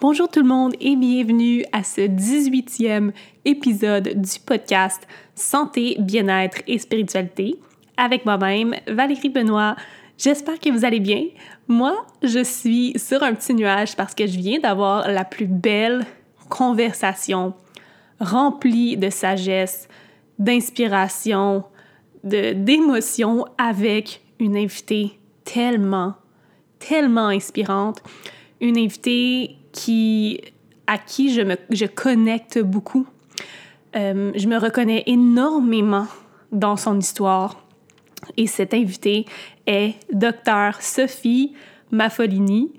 Bonjour tout le monde et bienvenue à ce 18e épisode du podcast Santé, bien-être et spiritualité avec moi-même, Valérie Benoît. J'espère que vous allez bien. Moi, je suis sur un petit nuage parce que je viens d'avoir la plus belle conversation remplie de sagesse, d'inspiration, d'émotion avec une invitée tellement, tellement inspirante. Une invitée qui, à qui je, me, je connecte beaucoup. Euh, je me reconnais énormément dans son histoire. Et cette invitée est Docteur Sophie Maffolini.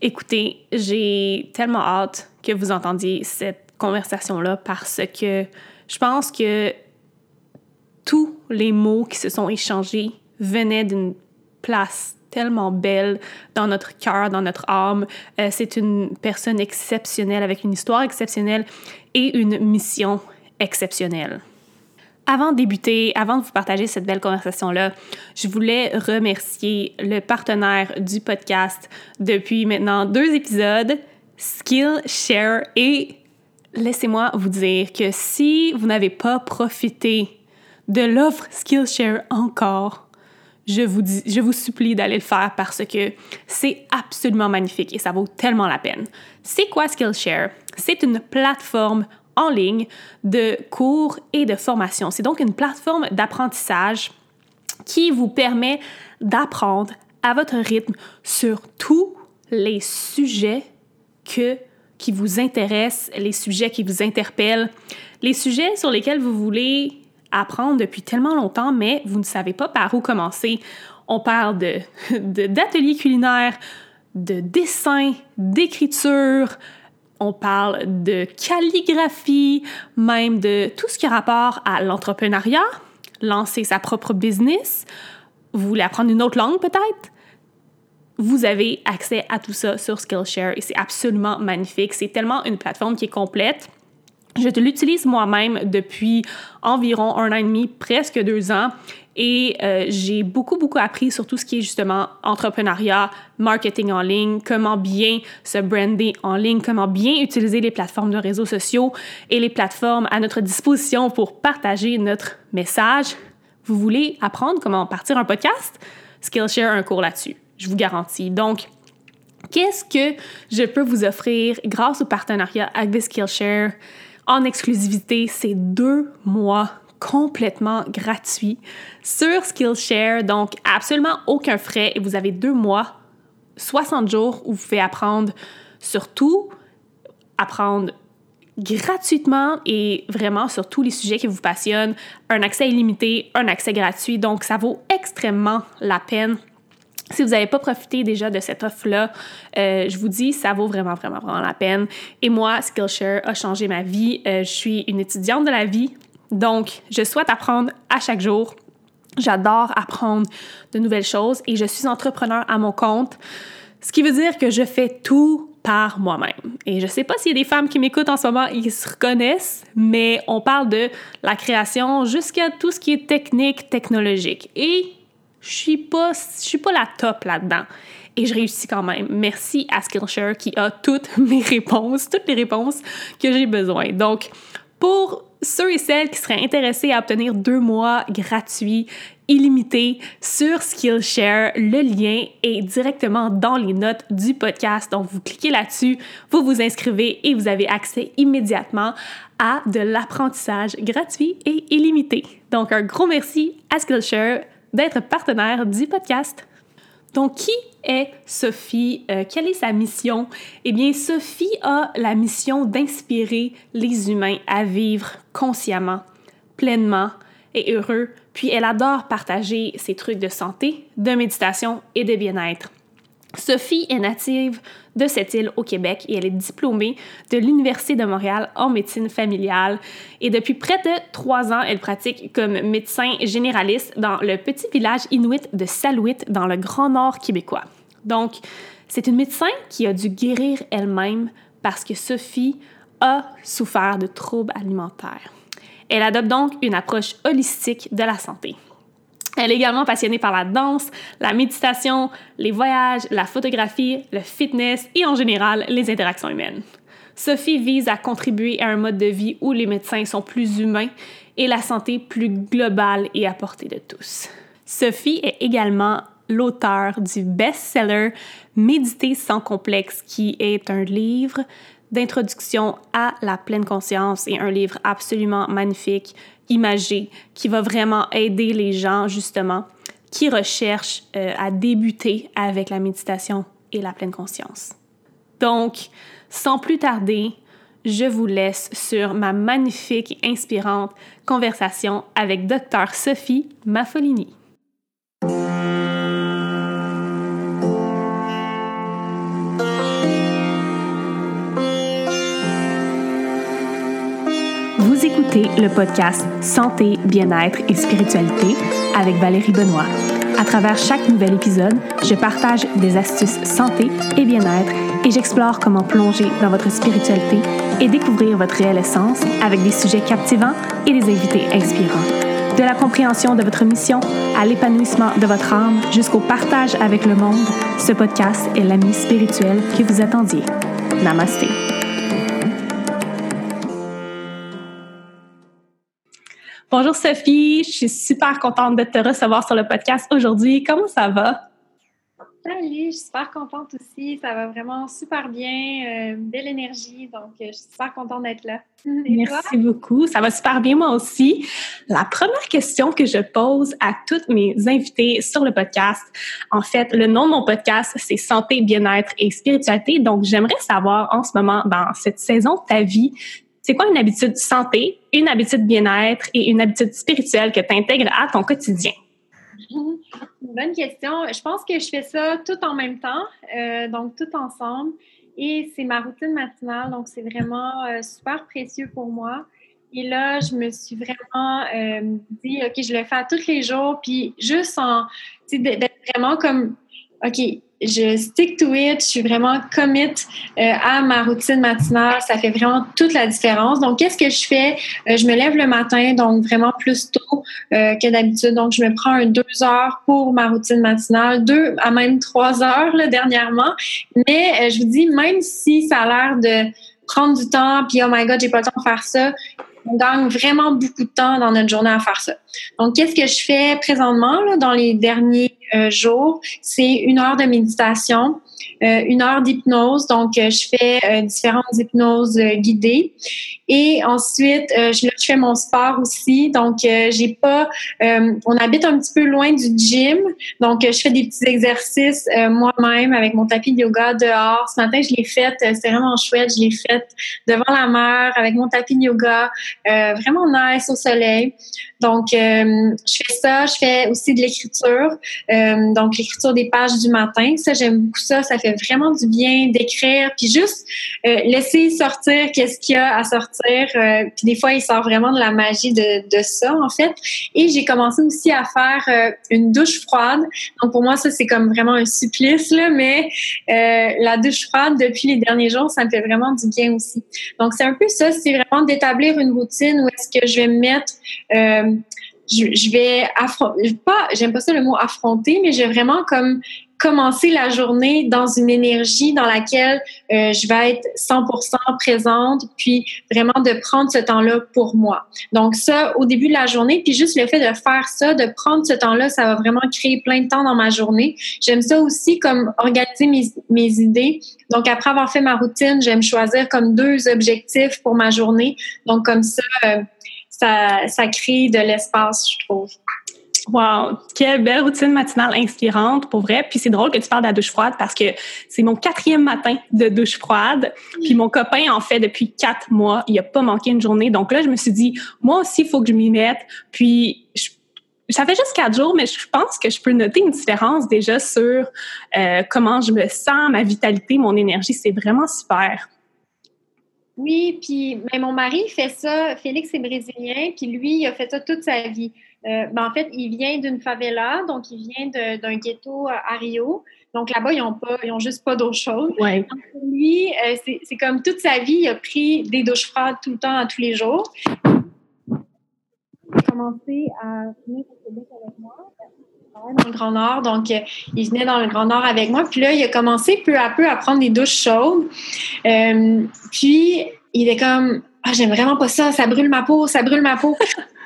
Écoutez, j'ai tellement hâte que vous entendiez cette conversation-là parce que je pense que tous les mots qui se sont échangés venaient d'une place tellement belle dans notre cœur, dans notre âme. Euh, c'est une personne exceptionnelle avec une histoire exceptionnelle et une mission exceptionnelle. Avant de débuter, avant de vous partager cette belle conversation-là, je voulais remercier le partenaire du podcast depuis maintenant deux épisodes, Skillshare. Et laissez-moi vous dire que si vous n'avez pas profité de l'offre Skillshare encore, je vous, supplie d'aller le faire parce que c'est absolument magnifique et ça vaut tellement la peine. C'est quoi Skillshare? C'est une plateforme en ligne de cours et de formation. C'est donc une plateforme d'apprentissage qui vous permet d'apprendre à votre rythme sur tous les sujets qui vous intéressent, les sujets qui vous interpellent, les sujets sur lesquels vous voulez apprendre depuis tellement longtemps, mais vous ne savez pas par où commencer. On parle de, d'ateliers culinaires, de dessin, d'écriture, on parle de calligraphie, même de tout ce qui a rapport à l'entrepreneuriat, lancer sa propre business. Vous voulez apprendre une autre langue peut-être? Vous avez accès à tout ça sur Skillshare et c'est absolument magnifique. C'est tellement une plateforme qui est complète. Je l'utilise moi-même depuis environ un an et demi, presque deux ans. Et euh, j'ai beaucoup, beaucoup appris sur tout ce qui est justement entrepreneuriat, marketing en ligne, comment bien se brander en ligne, comment bien utiliser les plateformes de réseaux sociaux et les plateformes à notre disposition pour partager notre message. Vous voulez apprendre comment partir un podcast? Skillshare a un cours là-dessus, je vous garantis. Donc, qu'est-ce que je peux vous offrir grâce au partenariat avec Skillshare? En exclusivité ces deux mois complètement gratuits sur Skillshare, donc absolument aucun frais. Et vous avez deux mois, 60 jours où vous pouvez apprendre sur tout, apprendre gratuitement et vraiment sur tous les sujets qui vous passionnent, un accès illimité, un accès gratuit, donc ça vaut extrêmement la peine si vous n'avez pas profité déjà de cette offre-là, euh, je vous dis, ça vaut vraiment, vraiment, vraiment la peine. Et moi, Skillshare a changé ma vie. Euh, je suis une étudiante de la vie, donc je souhaite apprendre à chaque jour. J'adore apprendre de nouvelles choses et je suis entrepreneur à mon compte, ce qui veut dire que je fais tout par moi-même. Et je sais pas s'il y a des femmes qui m'écoutent en ce moment, ils se reconnaissent, mais on parle de la création jusqu'à tout ce qui est technique, technologique. Et je suis pas, je suis pas la top là-dedans. Et je réussis quand même. Merci à Skillshare qui a toutes mes réponses, toutes les réponses que j'ai besoin. Donc, pour ceux et celles qui seraient intéressés à obtenir deux mois gratuits, illimités sur Skillshare, le lien est directement dans les notes du podcast. Donc, vous cliquez là-dessus, vous vous inscrivez et vous avez accès immédiatement à de l'apprentissage gratuit et illimité. Donc, un gros merci à Skillshare d'être partenaire du podcast. Donc, qui est Sophie? Euh, quelle est sa mission? Eh bien, Sophie a la mission d'inspirer les humains à vivre consciemment, pleinement et heureux. Puis, elle adore partager ses trucs de santé, de méditation et de bien-être. Sophie est native de cette île au Québec et elle est diplômée de l'Université de Montréal en médecine familiale. Et depuis près de trois ans, elle pratique comme médecin généraliste dans le petit village inuit de Salouit dans le Grand Nord québécois. Donc, c'est une médecin qui a dû guérir elle-même parce que Sophie a souffert de troubles alimentaires. Elle adopte donc une approche holistique de la santé. Elle est également passionnée par la danse, la méditation, les voyages, la photographie, le fitness et en général les interactions humaines. Sophie vise à contribuer à un mode de vie où les médecins sont plus humains et la santé plus globale et à portée de tous. Sophie est également l'auteur du best-seller Méditer sans complexe, qui est un livre d'introduction à la pleine conscience et un livre absolument magnifique, imagé, qui va vraiment aider les gens justement qui recherchent euh, à débuter avec la méditation et la pleine conscience. Donc, sans plus tarder, je vous laisse sur ma magnifique et inspirante conversation avec Dr Sophie Maffolini. Le podcast Santé, bien-être et spiritualité avec Valérie Benoît. À travers chaque nouvel épisode, je partage des astuces santé et bien-être et j'explore comment plonger dans votre spiritualité et découvrir votre réelle essence avec des sujets captivants et des invités inspirants. De la compréhension de votre mission à l'épanouissement de votre âme jusqu'au partage avec le monde, ce podcast est l'ami spirituel que vous attendiez. Namasté. Bonjour Sophie, je suis super contente de te recevoir sur le podcast aujourd'hui. Comment ça va? Salut, je suis super contente aussi. Ça va vraiment super bien. Euh, belle énergie. Donc, euh, je suis super contente d'être là. Merci beaucoup. Ça va super bien, moi aussi. La première question que je pose à toutes mes invités sur le podcast, en fait, le nom de mon podcast, c'est Santé, bien-être et spiritualité. Donc, j'aimerais savoir en ce moment, dans cette saison de ta vie, c'est quoi une habitude santé, une habitude bien-être et une habitude spirituelle que tu intègres à ton quotidien? Bonne question. Je pense que je fais ça tout en même temps, euh, donc tout ensemble. Et c'est ma routine matinale, donc c'est vraiment euh, super précieux pour moi. Et là, je me suis vraiment euh, dit, OK, je le fais tous les jours, puis juste en, d'être vraiment comme, OK, je stick to it, je suis vraiment commit euh, à ma routine matinale. Ça fait vraiment toute la différence. Donc, qu'est-ce que je fais? Euh, je me lève le matin, donc vraiment plus tôt euh, que d'habitude. Donc, je me prends deux heures pour ma routine matinale, deux à même trois heures là, dernièrement. Mais je vous dis, même si ça a l'air de prendre du temps, puis oh my god, j'ai pas le temps de faire ça, on gagne vraiment beaucoup de temps dans notre journée à faire ça. Donc, qu'est-ce que je fais présentement dans les derniers euh, jours? C'est une heure de méditation. Euh, une heure d'hypnose. Donc, euh, je fais euh, différentes hypnoses guidées. Et ensuite, je, fais mon sport aussi. Donc, j'ai pas. on habite un petit peu loin du gym. Donc, je fais des petits exercices moi-même avec mon tapis de yoga dehors. Ce matin, je l'ai fait. C'était vraiment chouette. Je l'ai fait devant la mer avec mon tapis de yoga. vraiment nice au soleil. Donc, je fais ça. Je fais aussi de l'écriture. donc, l'écriture des pages du matin. Ça, j'aime beaucoup ça. Ça fait vraiment du bien d'écrire, puis juste euh, laisser sortir qu'est-ce qu'il y a à sortir. Euh, puis des fois, il sort vraiment de la magie de, ça, en fait. Et j'ai commencé aussi à faire euh, une douche froide. Donc pour moi, ça, c'est comme vraiment un supplice, là, mais la douche froide, depuis les derniers jours, ça me fait vraiment du bien aussi. Donc c'est un peu ça, c'est vraiment d'établir une routine où est-ce que je vais me mettre... Je, je, vais affronter, pas, j'aime pas ça le mot affronter, mais j'ai vraiment comme commencer la journée dans une énergie dans laquelle euh, je vais être 100% présente, puis vraiment de prendre ce temps-là pour moi. Donc ça, au début de la journée, puis juste le fait de faire ça, de prendre ce temps-là, ça va vraiment créer plein de temps dans ma journée. J'aime ça aussi comme organiser mes, idées. Donc après avoir fait ma routine, j'aime choisir comme deux objectifs pour ma journée. Donc comme ça, euh, ça, ça crée de l'espace, je trouve. Wow, quelle belle routine matinale inspirante, pour vrai. Puis c'est drôle que tu parles de la douche froide parce que c'est mon quatrième matin de douche froide. Puis mon copain en fait depuis quatre mois. Il a pas manqué une journée. Donc là, je me suis dit, moi aussi, il faut que je m'y mette. Puis ça fait juste quatre jours, mais je pense que je peux noter une différence déjà sur euh, comment je me sens, ma vitalité, mon énergie. C'est vraiment super. Oui, puis mais mon mari fait ça. Félix est brésilien, puis lui, il a fait ça toute sa vie. Euh, ben, en fait, il vient d'une favela, donc il vient d'un ghetto à Rio. Donc là-bas, ils n'ont pas, ils ont juste pas d'eau chaude. Ouais. lui, euh, c'est comme toute sa vie, il a pris des douches froides tout le temps, tous les jours. commencé à venir au Québec avec moi dans le Grand Nord. Donc, euh, il venait dans le Grand Nord avec moi. Puis là, il a commencé peu à peu à prendre des douches chaudes. Puis, il est comme, ah, j'aime vraiment pas ça, ça brûle ma peau, ça brûle ma peau.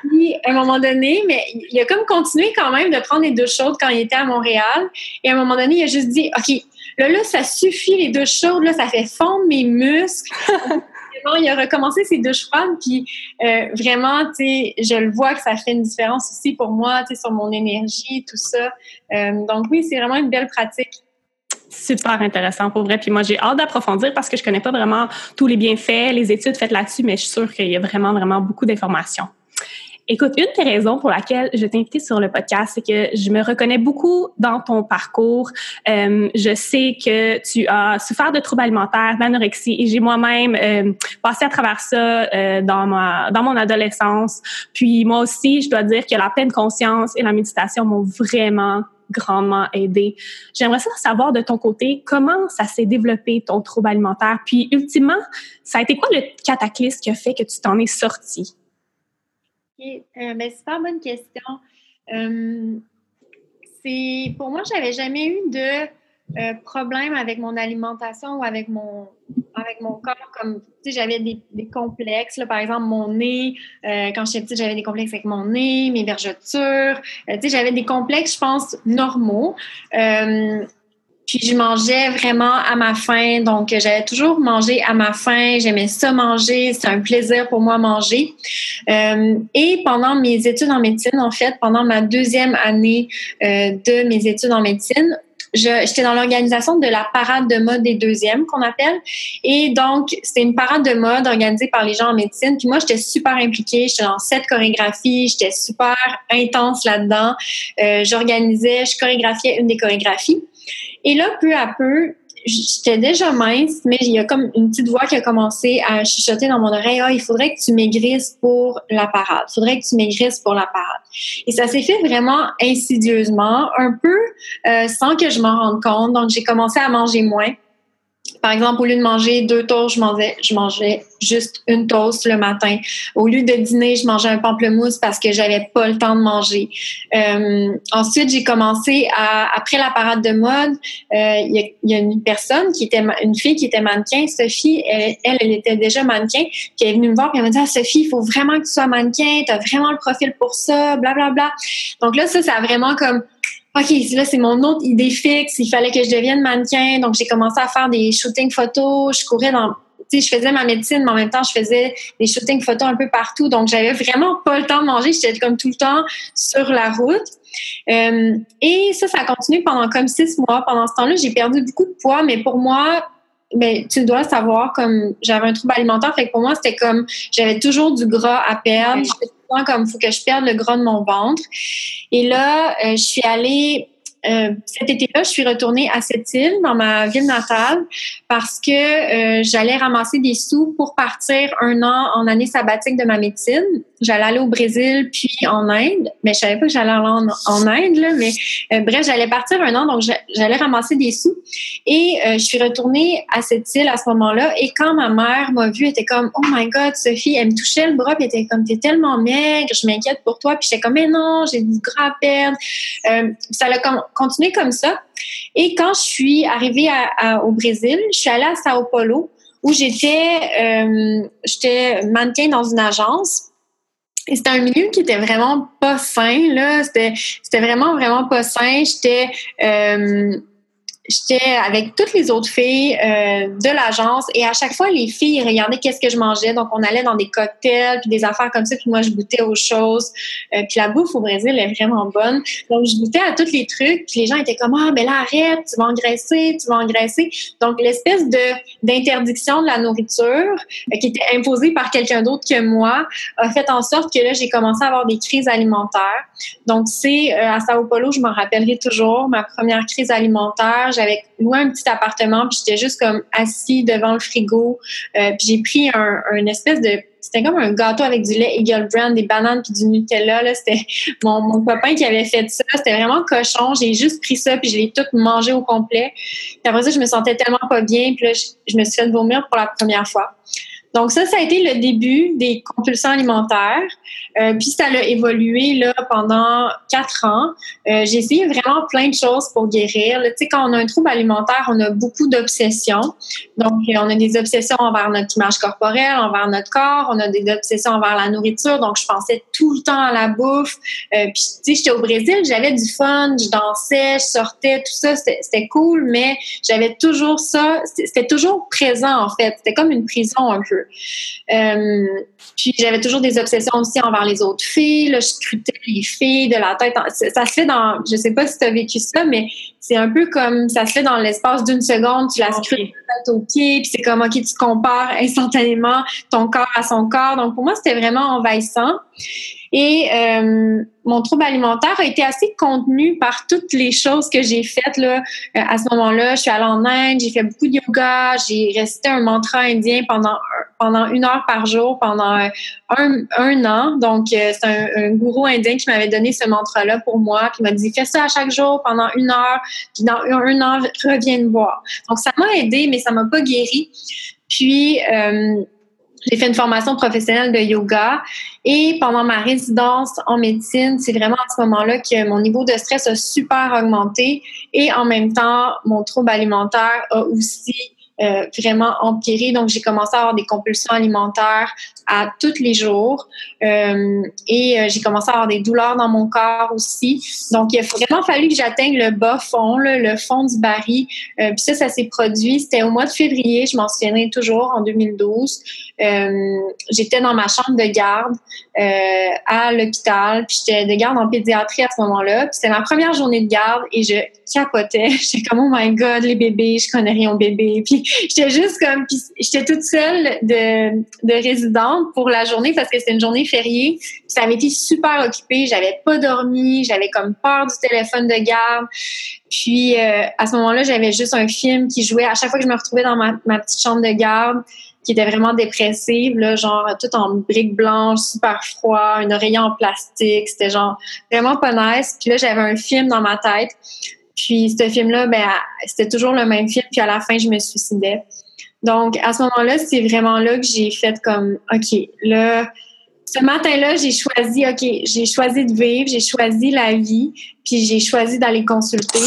Puis, à un moment donné, mais il a comme continué quand même de prendre des douches chaudes quand il était à Montréal. Et à un moment donné, il a juste dit, OK, là, là, ça suffit, les douches chaudes, là, ça fait fondre mes muscles. il a recommencé ses douches froides, puis euh, vraiment, tu sais, je le vois que ça fait une différence aussi pour moi, tu sais, sur mon énergie, tout ça. Euh, donc oui, c'est vraiment une belle pratique. Super intéressant pour vrai. Puis moi, j'ai hâte d'approfondir parce que je connais pas vraiment tous les bienfaits, les études faites là-dessus, mais je suis sûre qu'il y a vraiment, vraiment beaucoup d'informations. Écoute, une des raisons pour laquelle je t'ai invitée sur le podcast, c'est que je me reconnais beaucoup dans ton parcours. Euh, je sais que tu as souffert de troubles alimentaires, d'anorexie, et j'ai moi-même euh, passé à travers ça euh, dans ma dans mon adolescence. Puis moi aussi, je dois dire que la pleine conscience et la méditation m'ont vraiment grandement aidé. J'aimerais savoir de ton côté comment ça s'est développé ton trouble alimentaire, puis ultimement, ça a été quoi le cataclysme qui a fait que tu t'en es sorti? Euh, ben, super bonne question. Euh, pour moi, j'avais jamais eu de euh, problème avec mon alimentation ou avec mon avec mon corps. Comme j'avais des, complexes. Là, par exemple, mon nez. quand j'étais petite, j'avais des complexes avec mon nez, mes vergetures. j'avais des complexes, je pense, normaux. Puis je mangeais vraiment à ma faim. Donc, j'avais toujours mangé à ma faim. J'aimais ça manger. C'était un plaisir pour moi manger. Euh, et pendant mes études en médecine, en fait, pendant ma deuxième année euh, de mes études en médecine, j'étais dans l'organisation de la parade de mode des deuxièmes qu'on appelle. Et donc, c'était une parade de mode organisée par les gens en médecine. Puis moi, j'étais super impliquée. J'étais dans sept chorégraphies. J'étais super intense là-dedans. Euh, J'organisais, je chorégraphiais une des chorégraphies. Et là, peu à peu, j'étais déjà mince, mais il y a comme une petite voix qui a commencé à chuchoter dans mon oreille, ah, il faudrait que tu maigrisses pour la parade. Il faudrait que tu maigrisses pour la parade. Et ça s'est fait vraiment insidieusement, un peu euh, sans que je m'en rende compte. Donc, j'ai commencé à manger moins. Par exemple, au lieu de manger deux toasts, je mangeais, juste une toast le matin. Au lieu de dîner, je mangeais un pamplemousse parce que j'avais pas le temps de manger. Euh, ensuite, j'ai commencé à, après la parade de mode, euh, il y, a une personne qui était, une fille qui était mannequin, Sophie, elle, elle, était déjà mannequin, qui est venue me voir et elle m'a dit, ah, Sophie, il faut vraiment que tu sois mannequin, tu as vraiment le profil pour ça, bla, bla, bla. Donc là, ça, ça a vraiment comme OK, là, c'est mon autre idée fixe. Il fallait que je devienne mannequin. Donc, j'ai commencé à faire des shootings photos. Je courais dans. Tu sais, je faisais ma médecine, mais en même temps, je faisais des shootings photos un peu partout. Donc, j'avais vraiment pas le temps de manger. J'étais comme tout le temps sur la route. Euh, et ça, ça a continué pendant comme six mois. Pendant ce temps-là, j'ai perdu beaucoup de poids, mais pour moi, ben, tu dois savoir, comme j'avais un trouble alimentaire, fait que pour moi, c'était comme j'avais toujours du gras à perdre comme il faut que je perde le gras de mon ventre. Et là, euh, je suis allée euh, cet été-là, je suis retournée à cette île, dans ma ville natale, parce que euh, j'allais ramasser des sous pour partir un an en année sabbatique de ma médecine. J'allais aller au Brésil puis en Inde, mais je savais pas que j'allais aller en, Inde, là, mais euh, bref, j'allais partir un an, donc j'allais ramasser des sous. Et je suis retournée à cette île à ce moment-là. Et quand ma mère m'a vue, elle était comme, oh my God, Sophie, elle me touchait le bras, puis elle était comme, t'es tellement maigre, je m'inquiète pour toi. Puis j'étais comme, mais non, j'ai du gras à perdre. ça l'a continuer comme ça. Et quand je suis arrivée au Brésil, je suis allée à Sao Paulo où j'étais euh, j'étais mannequin dans une agence. Et c'était un milieu qui était vraiment pas sain, là. C'était, c'était vraiment, vraiment pas sain. J'étais, euh, j'étais avec toutes les autres filles euh, de l'agence et à chaque fois les filles regardaient qu'est-ce que je mangeais. Donc on allait dans des cocktails puis des affaires comme ça puis moi je goûtais aux choses. Euh, puis la bouffe au Brésil est vraiment bonne. Donc je goûtais à tous les trucs puis les gens étaient comme ah mais là arrête tu vas engraisser tu vas engraisser donc l'espèce de d'interdiction de la nourriture euh, qui était imposée par quelqu'un d'autre que moi a fait en sorte que là j'ai commencé à avoir des crises alimentaires. Donc c'est à Sao Paulo je m'en rappellerai toujours ma première crise alimentaire j'avais loué un petit appartement, puis j'étais juste comme assis devant le frigo. Euh, puis j'ai pris un, espèce de c'était comme un gâteau avec du lait Eagle Brand, des bananes puis du Nutella. Là. C'était mon, mon copain qui avait fait ça. C'était vraiment cochon. J'ai juste pris ça puis je l'ai tout mangé au complet. Puis après ça, je me sentais tellement pas bien. Puis là, je, me suis fait vomir pour la première fois. Donc ça, ça a été le début des compulsions alimentaires. Euh, puis ça a évolué là pendant quatre ans. Euh, j'ai essayé vraiment plein de choses pour guérir. Tu sais, quand on a un trouble alimentaire, on a beaucoup d'obsessions. Donc on a des obsessions envers notre image corporelle, envers notre corps. On a des obsessions envers la nourriture. Donc je pensais tout le temps à la bouffe. Euh, puis tu sais, j'étais au Brésil, j'avais du fun, je dansais, je sortais, tout ça, c'était cool. Mais j'avais toujours ça. C'était toujours présent en fait. C'était comme une prison un peu. Euh, puis j'avais toujours des obsessions aussi envers les autres filles. Là, je scrutais les filles de la tête. Ça, se fait dans, je sais pas si tu as vécu ça, mais c'est un peu comme ça se fait dans l'espace d'une seconde. Tu la scrutes okay. tête aux pieds, puis c'est comme ok, tu compares instantanément ton corps à son corps. Donc pour moi, c'était vraiment envahissant. Et euh, mon trouble alimentaire a été assez contenu par toutes les choses que j'ai faites là. Euh, à ce moment-là, je suis allée en Inde, j'ai fait beaucoup de yoga, j'ai récité un mantra indien pendant pendant une heure par jour pendant un, un an. Donc euh, c'est un, un, gourou indien qui m'avait donné ce mantra-là pour moi, puis m'a dit fais ça à chaque jour pendant une heure, puis dans un an reviens me voir. Donc ça m'a aidé, mais ça m'a pas guéri. Puis euh, j'ai fait une formation professionnelle de yoga et pendant ma résidence en médecine, c'est vraiment à ce moment-là que mon niveau de stress a super augmenté et en même temps, mon trouble alimentaire a aussi euh, vraiment empiré. Donc, j'ai commencé à avoir des compulsions alimentaires à tous les jours euh, et euh, j'ai commencé à avoir des douleurs dans mon corps aussi. Donc, il a vraiment fallu que j'atteigne le bas fond, le fond du baril. Puis ça, ça s'est produit. C'était au mois de février, je m'en souviendrai toujours, en 2012. J'étais dans ma chambre de garde à l'hôpital, puis j'étais de garde en pédiatrie à ce moment-là. Puis c'était ma première journée de garde et je capotais. J'étais comme, oh my God, les bébés, je connais rien aux bébés. Puis j'étais juste comme, puis j'étais toute seule de, de résidente pour la journée parce que c'était une journée fériée. Puis ça avait été super occupé. J'avais pas dormi. J'avais comme peur du téléphone de garde. Puis euh, à ce moment-là, j'avais juste un film qui jouait. À chaque fois que je me retrouvais dans ma petite chambre de garde, qui était vraiment dépressive, genre tout en briques blanches, super froid, un oreiller en plastique, c'était genre vraiment pas nice. Puis là, j'avais un film dans ma tête. Puis ce film-là, ben, c'était toujours le même film. Puis à la fin, je me suicidais. Donc à ce moment-là, c'est vraiment là que j'ai fait comme, ok, là, ce matin-là, j'ai choisi, ok, j'ai choisi de vivre, j'ai choisi la vie, puis j'ai choisi d'aller consulter.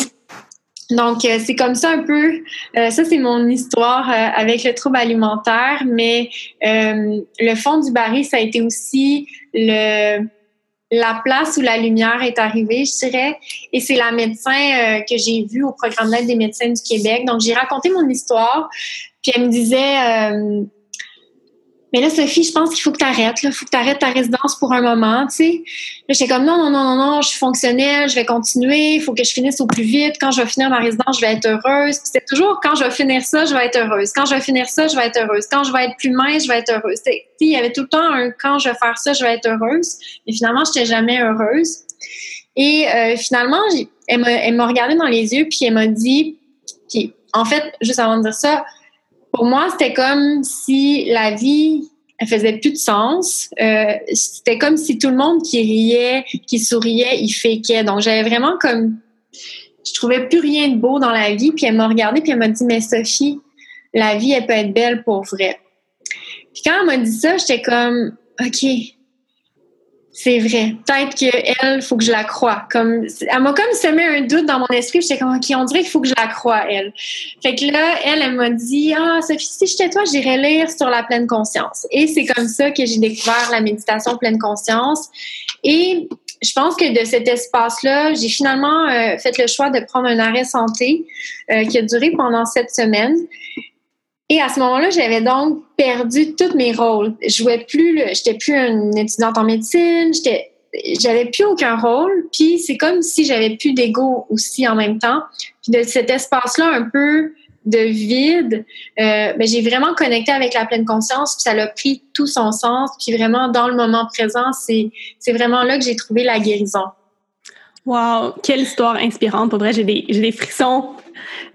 Donc, euh, c'est comme ça un peu, euh, ça c'est mon histoire euh, avec le trouble alimentaire, mais le fond du baril, ça a été aussi le, la place où la lumière est arrivée, je dirais. Et c'est la médecin euh, que j'ai vue au programme d'aide des médecins du Québec. Donc, j'ai raconté mon histoire. Puis elle me disait, euh, mais là, Sophie, je pense qu'il faut que tu arrêtes. Il faut que tu arrêtes ta résidence pour un moment. Tu sais. Là, j'étais comme non, non, non, non, non, je suis fonctionnelle, je vais continuer, il faut que je finisse au plus vite. Quand je vais finir ma résidence, je vais être heureuse. C'était toujours quand je vais finir ça, je vais être heureuse. Quand je vais finir ça, je vais être heureuse. Quand je vais être plus mince, je vais être heureuse. il y avait tout le temps un quand je vais faire ça, je vais être heureuse. Mais finalement, je n'étais jamais heureuse. Et euh, finalement, elle m'a regardé dans les yeux, puis elle m'a dit, puis en fait, juste avant de dire ça, pour moi, c'était comme si la vie, elle faisait plus de sens. Euh, c'était comme si tout le monde qui riait, qui souriait, il féquait. Donc, j'avais vraiment comme... Je trouvais plus rien de beau dans la vie. Puis elle m'a regardée, puis elle m'a dit, mais Sophie, la vie, elle peut être belle pour vrai. Puis quand elle m'a dit ça, j'étais comme, OK, c'est vrai. Peut-être qu'elle, faut que je la croie. Comme, elle m'a comme semé un doute dans mon esprit. J'étais comme, OK, on dirait qu'il faut que je la croie, elle. Fait que là, elle, elle m'a dit, ah, Sophie, si j'étais toi, j'irais lire sur la pleine conscience. Et c'est comme ça que j'ai découvert la méditation pleine conscience. Et je pense que de cet espace-là, j'ai finalement euh, fait le choix de prendre un arrêt santé euh, qui a duré pendant sept semaines. Et à ce moment-là, j'avais donc perdu tous mes rôles. Je jouais plus, j'étais plus une étudiante en médecine, j'étais, j'avais plus aucun rôle. Puis c'est comme si j'avais plus d'ego aussi en même temps. Puis de cet espace-là un peu de vide, euh, ben, j'ai vraiment connecté avec la pleine conscience. Puis ça a pris tout son sens. Puis vraiment dans le moment présent, c'est c'est vraiment là que j'ai trouvé la guérison. Wow, quelle histoire inspirante. Pour vrai, j'ai des, j'ai des frissons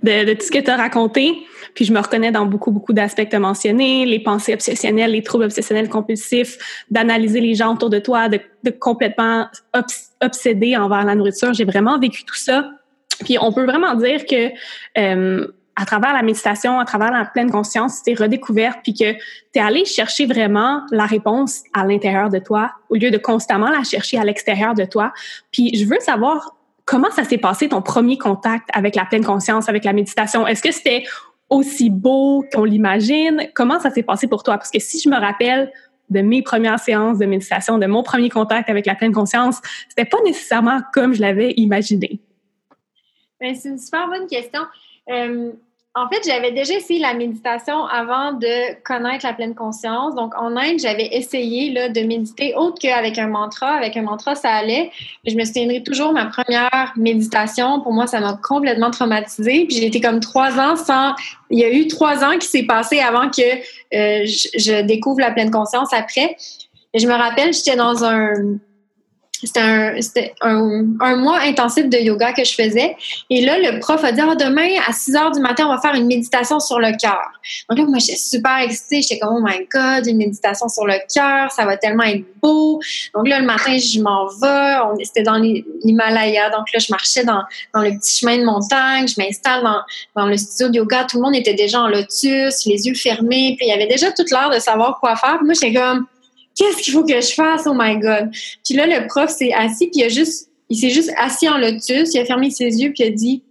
de, de tout ce que tu as raconté. Puis je me reconnais dans beaucoup, beaucoup d'aspects mentionnés, les pensées obsessionnelles, les troubles obsessionnels compulsifs, d'analyser les gens autour de toi, de, de complètement obs obséder envers la nourriture. J'ai vraiment vécu tout ça. Puis on peut vraiment dire que euh, à travers la méditation, à travers la pleine conscience, tu t'es redécouverte, puis que tu es allé chercher vraiment la réponse à l'intérieur de toi, au lieu de constamment la chercher à l'extérieur de toi. Puis je veux savoir comment ça s'est passé ton premier contact avec la pleine conscience, avec la méditation. Est-ce que c'était aussi beau qu'on l'imagine? Comment ça s'est passé pour toi? Parce que si je me rappelle de mes premières séances de méditation, de mon premier contact avec la pleine conscience, c'était pas nécessairement comme je l'avais imaginé. Ben, c'est une super bonne question. Euh, en fait, j'avais déjà essayé la méditation avant de connaître la pleine conscience. Donc, en Inde, j'avais essayé de méditer autre qu'avec un mantra. Avec un mantra, ça allait. je me souviendrai toujours ma première méditation. Pour moi, ça m'a complètement traumatisée. Puis j'ai été comme trois ans sans. Il y a eu trois ans qui s'est passé avant que euh, je, je, découvre la pleine conscience après. Et je me rappelle, j'étais dans un c'était un, un, mois intensif de yoga que je faisais. Et là, le prof a dit ah, demain, à 6 heures du matin, on va faire une méditation sur le cœur. Donc là, moi, j'étais super excitée. J'étais comme, oh my God, une méditation sur le cœur, ça va tellement être beau. Donc là, le matin, je m'en vais. C'était dans l'Himalaya. Donc là, je marchais dans, dans le petit chemin de montagne. Je m'installe dans, dans le studio de yoga. Tout le monde était déjà en lotus, les yeux fermés. Puis il y avait déjà toute l'heure de savoir quoi faire. Puis moi, j'étais comme, qu'est-ce qu'il faut que je fasse? Oh my God. Puis là, le prof s'est assis, puis il a juste, il s'est juste assis en lotus, il a fermé ses yeux, puis il a dit,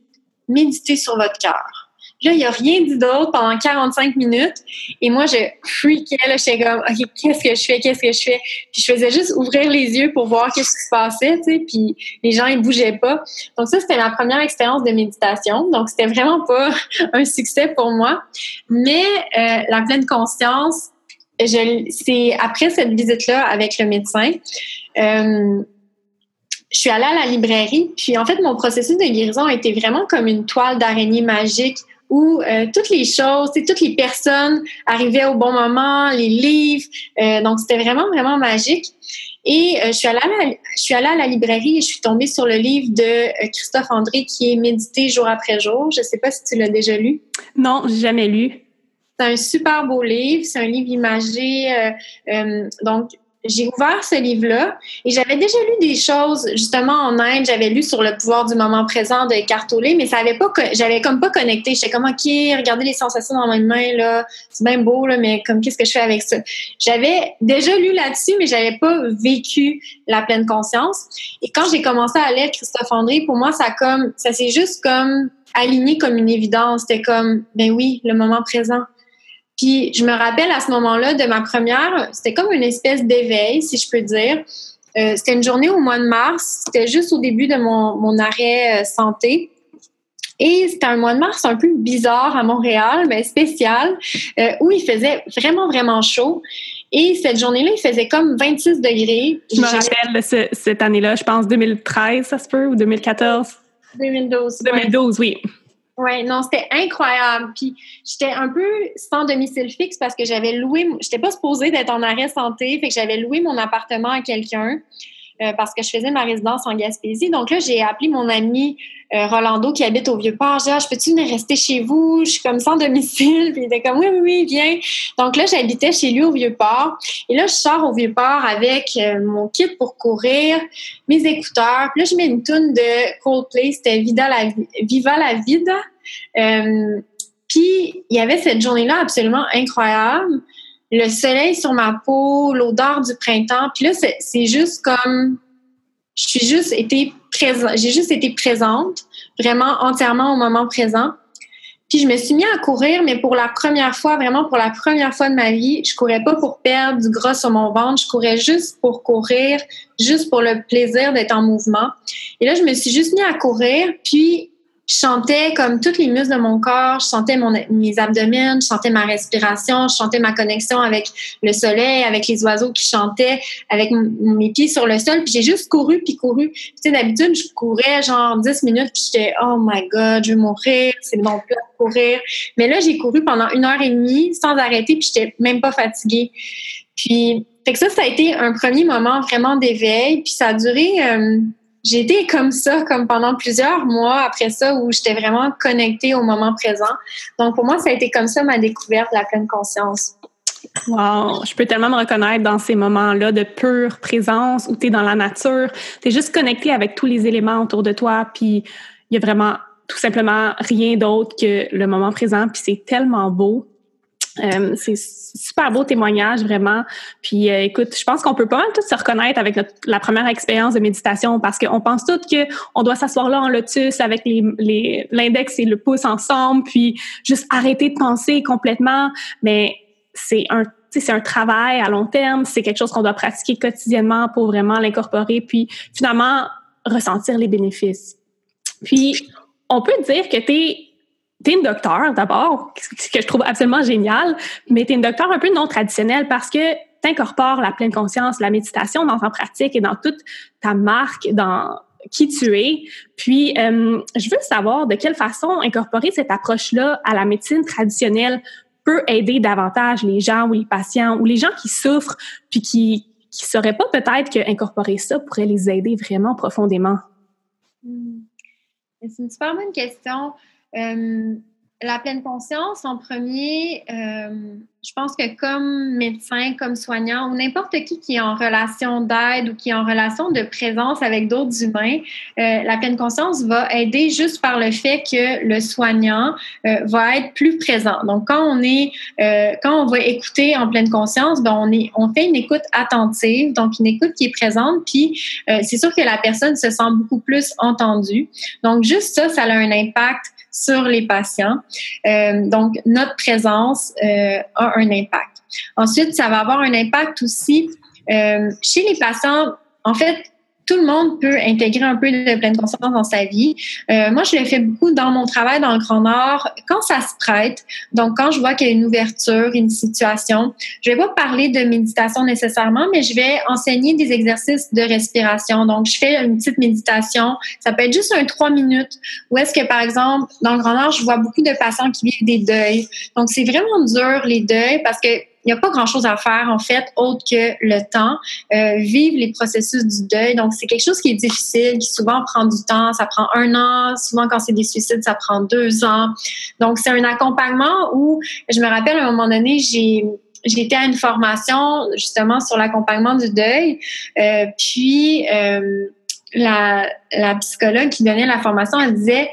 méditez sur votre cœur. Puis là, il a rien dit d'autre pendant 45 minutes. Et moi, je freakais, là, j'étais comme, OK, qu'est-ce que je fais, qu'est-ce que je fais? Puis je faisais juste ouvrir les yeux pour voir qu'est-ce qui se passait, tu sais, puis les gens, ils bougeaient pas. Donc ça, c'était ma première expérience de méditation. Donc, c'était vraiment pas un succès pour moi. Mais euh, la pleine conscience, c'est après cette visite-là avec le médecin, euh, je suis allée à la librairie. Puis en fait, mon processus de guérison a été vraiment comme une toile d'araignée magique où euh, toutes les choses, toutes les personnes arrivaient au bon moment, les livres. Euh, donc c'était vraiment vraiment magique. Et je suis allée à la, je suis allée à la librairie et je suis tombée sur le livre de Christophe André qui est Méditer jour après jour. Je ne sais pas si tu l'as déjà lu. Non, jamais lu. C'est un super beau livre, c'est un livre imagé. Euh, euh, donc, j'ai ouvert ce livre-là et j'avais déjà lu des choses justement en Inde. J'avais lu sur le pouvoir du moment présent de Cartolé, mais ça avait pas, j'avais comme pas connecté. J'étais comme ok, regardez les sensations dans mes mains là, c'est bien beau là, mais comme qu'est-ce que je fais avec ça? J'avais déjà lu là-dessus, mais j'avais pas vécu la pleine conscience. Et quand j'ai commencé à lire Christophe André, pour moi ça comme, ça s'est juste comme aligné comme une évidence. C'était comme ben oui, le moment présent puis je me rappelle à ce moment-là de ma première, c'était comme une espèce d'éveil, si je peux dire. Euh, c'était une journée au mois de mars, c'était juste au début de mon, mon arrêt euh, santé. Et c'était un mois de mars un peu bizarre à Montréal, mais spécial, euh, où il faisait vraiment, vraiment chaud. Et cette journée-là, il faisait comme 26 degrés. Je me rappelle cette année-là, je pense 2013, ça se peut, ou 2014? 2012. 2012, oui. Oui, non, c'était incroyable. Puis j'étais un peu sans domicile fixe parce que j'avais loué, j'étais pas supposée d'être en arrêt santé, fait que j'avais loué mon appartement à quelqu'un. Euh, parce que je faisais ma résidence en Gaspésie. Donc là, j'ai appelé mon ami euh, Rolando qui habite au Vieux-Port. J'ai dit, ah, je peux-tu venir rester chez vous? Je suis comme sans domicile. Puis il était comme, oui, oui, viens. Donc là, j'habitais chez lui au Vieux-Port. Et là, je sors au Vieux-Port avec euh, mon kit pour courir, mes écouteurs. Puis là, je mets une toune de Coldplay. C'était Vida la, Viva la Vida. puis il y avait cette journée-là absolument incroyable le soleil sur ma peau, l'odeur du printemps. Puis là, c'est juste comme je suis juste présente, j'ai juste été présente, vraiment entièrement au moment présent. Puis je me suis mis à courir, mais pour la première fois, vraiment pour la première fois de ma vie, je courais pas pour perdre du gras sur mon ventre, je courais juste pour courir, juste pour le plaisir d'être en mouvement. Et là, je me suis juste mis à courir, puis je sentais comme toutes les muscles de mon corps, je sentais mon, mes abdomens, je sentais ma respiration, je sentais ma connexion avec le soleil, avec les oiseaux qui chantaient, avec mes pieds sur le sol. Puis j'ai juste couru, puis couru. Tu sais, d'habitude, je courais genre 10 minutes, puis j'étais « Oh my God, je vais mourir, c'est mon plat de courir. » Mais là, j'ai couru pendant une heure et demie sans arrêter, puis j'étais même pas fatiguée. Puis, fait que ça, ça a été un premier moment vraiment d'éveil, puis ça a duré... Euh, j'ai été comme ça, comme pendant plusieurs mois après ça, où j'étais vraiment connectée au moment présent. Donc, pour moi, ça a été comme ça ma découverte de la pleine conscience. Wow, je peux tellement me reconnaître dans ces moments-là de pure présence où tu es dans la nature, tu es juste connecté avec tous les éléments autour de toi, puis il y a vraiment tout simplement rien d'autre que le moment présent, puis c'est tellement beau. Euh, c'est super beau témoignage, vraiment. Puis euh, écoute, je pense qu'on peut pas mal tous se reconnaître avec notre, la première expérience de méditation parce qu'on pense toutes qu'on doit s'asseoir là en lotus avec les, l'index et le pouce ensemble, puis juste arrêter de penser complètement. Mais c'est un c'est un travail à long terme, c'est quelque chose qu'on doit pratiquer quotidiennement pour vraiment l'incorporer, puis finalement ressentir les bénéfices. Puis, on peut dire que tu es T'es une docteur d'abord, ce que je trouve absolument génial, mais t'es une docteur un peu non traditionnelle parce que t'incorpores la pleine conscience, la méditation dans ta pratique et dans toute ta marque, dans qui tu es. Puis, euh, je veux savoir de quelle façon incorporer cette approche-là à la médecine traditionnelle peut aider davantage les gens ou les patients ou les gens qui souffrent puis qui qui sauraient pas peut-être qu'incorporer ça pourrait les aider vraiment profondément. Hmm. C'est une super bonne question. Euh, la pleine conscience, en premier, euh, je pense que comme médecin, comme soignant, ou n'importe qui qui est en relation d'aide ou qui est en relation de présence avec d'autres humains, euh, la pleine conscience va aider juste par le fait que le soignant va être plus présent. Donc, quand on est, quand va écouter en pleine conscience, ben on on fait une écoute attentive, donc une écoute qui est présente, puis c'est sûr que la personne se sent beaucoup plus entendue. Donc, juste ça, ça a un impact sur les patients. Euh, donc, notre présence euh, a un impact. Ensuite, ça va avoir un impact aussi euh, chez les patients. En fait, tout le monde peut intégrer un peu de pleine conscience dans sa vie. Euh, moi, je le fais beaucoup dans mon travail dans le Grand Nord, quand ça se prête. Donc, quand je vois qu'il y a une ouverture, une situation, je vais pas parler de méditation nécessairement, mais je vais enseigner des exercices de respiration. Donc, je fais une petite méditation. Ça peut être juste un trois minutes. Ou est-ce que, par exemple, dans le Grand Nord, je vois beaucoup de patients qui vivent des deuils. Donc, c'est vraiment dur, les deuils, parce que il n'y a pas grand-chose à faire, en fait, autre que le temps, euh, vivre les processus du deuil. Donc, c'est quelque chose qui est difficile, qui souvent prend du temps. Ça prend un an. Souvent, quand c'est des suicides, ça prend deux ans. Donc, c'est un accompagnement où, je me rappelle, à un moment donné, j'ai j'étais à une formation justement sur l'accompagnement du deuil. Euh, puis, euh, la, la psychologue qui donnait la formation, elle disait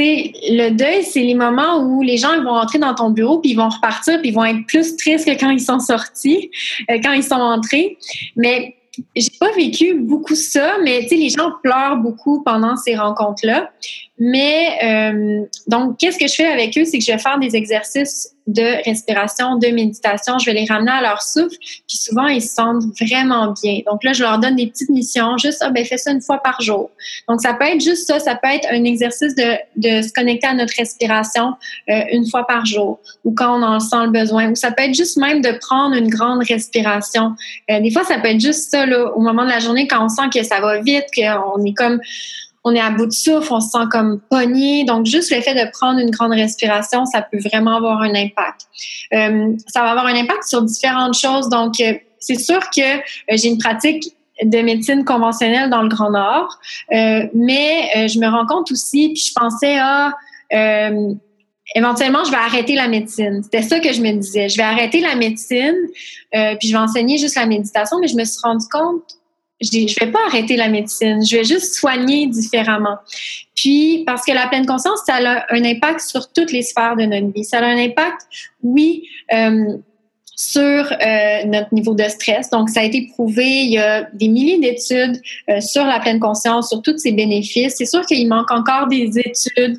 le deuil, c'est les moments où les gens vont entrer dans ton bureau, puis ils vont repartir, puis ils vont être plus tristes que quand ils sont sortis, euh, quand ils sont entrés. Mais j'ai pas vécu beaucoup ça, mais tu sais, les gens pleurent beaucoup pendant ces rencontres-là. Mais euh, donc, qu'est-ce que je fais avec eux, c'est que je vais faire des exercices de respiration, de méditation. Je vais les ramener à leur souffle, puis souvent ils se sentent vraiment bien. Donc là, je leur donne des petites missions, juste ah ben fais ça une fois par jour. Donc ça peut être juste ça, ça peut être un exercice de, se connecter à notre respiration euh, une fois par jour, ou quand on en sent le besoin, ou ça peut être juste même de prendre une grande respiration. Euh, des fois, ça peut être juste ça là, au moment de la journée quand on sent que ça va vite, qu'on est comme on est à bout de souffle, on se sent comme pogné. Donc, juste le fait de prendre une grande respiration, ça peut vraiment avoir un impact. Euh, ça va avoir un impact sur différentes choses. Donc, euh, c'est sûr que euh, j'ai une pratique de médecine conventionnelle dans le Grand Nord, mais je me rends compte aussi, puis je pensais à... éventuellement, je vais arrêter la médecine. C'était ça que je me disais. Je vais arrêter la médecine, puis je vais enseigner juste la méditation, mais je me suis rendu compte je ne vais pas arrêter la médecine, je vais juste soigner différemment. Puis, parce que la pleine conscience, ça a un impact sur toutes les sphères de notre vie. Ça a un impact, oui, euh, sur euh, notre niveau de stress. Donc, ça a été prouvé. Il y a des milliers d'études euh, sur la pleine conscience, sur tous ses bénéfices. C'est sûr qu'il manque encore des études.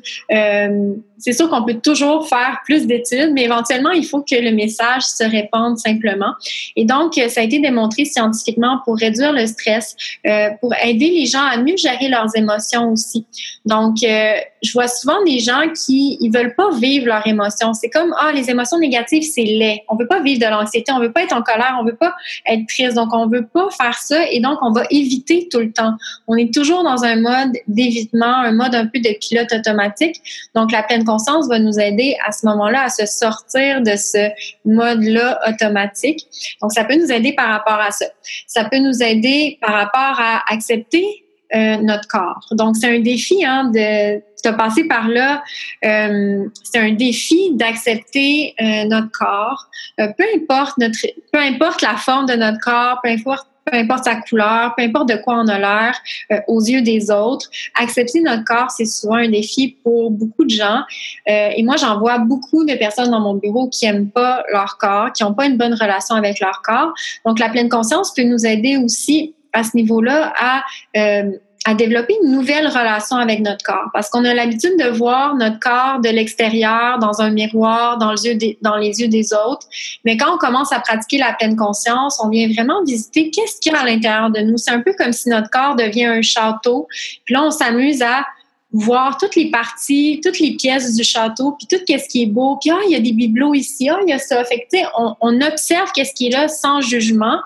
Euh, c'est sûr qu'on peut toujours faire plus d'études, mais éventuellement, il faut que le message se répande simplement. Et donc, ça a été démontré scientifiquement pour réduire le stress, euh, pour aider les gens à mieux gérer leurs émotions aussi. Donc, euh, je vois souvent des gens qui ils veulent pas vivre leurs émotions. C'est comme ah les émotions négatives c'est laid. On veut pas vivre de l'anxiété, on veut pas être en colère, on veut pas être triste. Donc on veut pas faire ça et donc on va éviter tout le temps. On est toujours dans un mode d'évitement, un mode un peu de pilote automatique. Donc la pleine conscience va nous aider à ce moment-là à se sortir de ce mode-là automatique. Donc ça peut nous aider par rapport à ça. Ça peut nous aider par rapport à accepter euh, notre corps. Donc, c'est un défi hein, de, de passer par là. Euh, c'est un défi d'accepter euh, notre corps, peu importe notre, peu importe la forme de notre corps, peu importe peu importe sa couleur, peu importe de quoi on a l'air euh, aux yeux des autres. Accepter notre corps, c'est souvent un défi pour beaucoup de gens. Euh, et moi, j'en vois beaucoup de personnes dans mon bureau qui aiment pas leur corps, qui n'ont pas une bonne relation avec leur corps. Donc, la pleine conscience peut nous aider aussi à ce niveau-là à euh, à développer une nouvelle relation avec notre corps. Parce qu'on a l'habitude de voir notre corps de l'extérieur dans un miroir dans, les yeux des, autres. Mais quand on commence à pratiquer la pleine conscience on vient vraiment visiter qu'est-ce qu'il y a à l'intérieur de nous. C'est un peu comme si notre corps devient un château. Puis là on s'amuse à voir toutes les parties, toutes les pièces du château, puis tout ce qui est beau, puis ah, il y a des bibelots ici, ah, il y a ça. Fait que, on, on observe qu'est-ce qui est là sans jugement.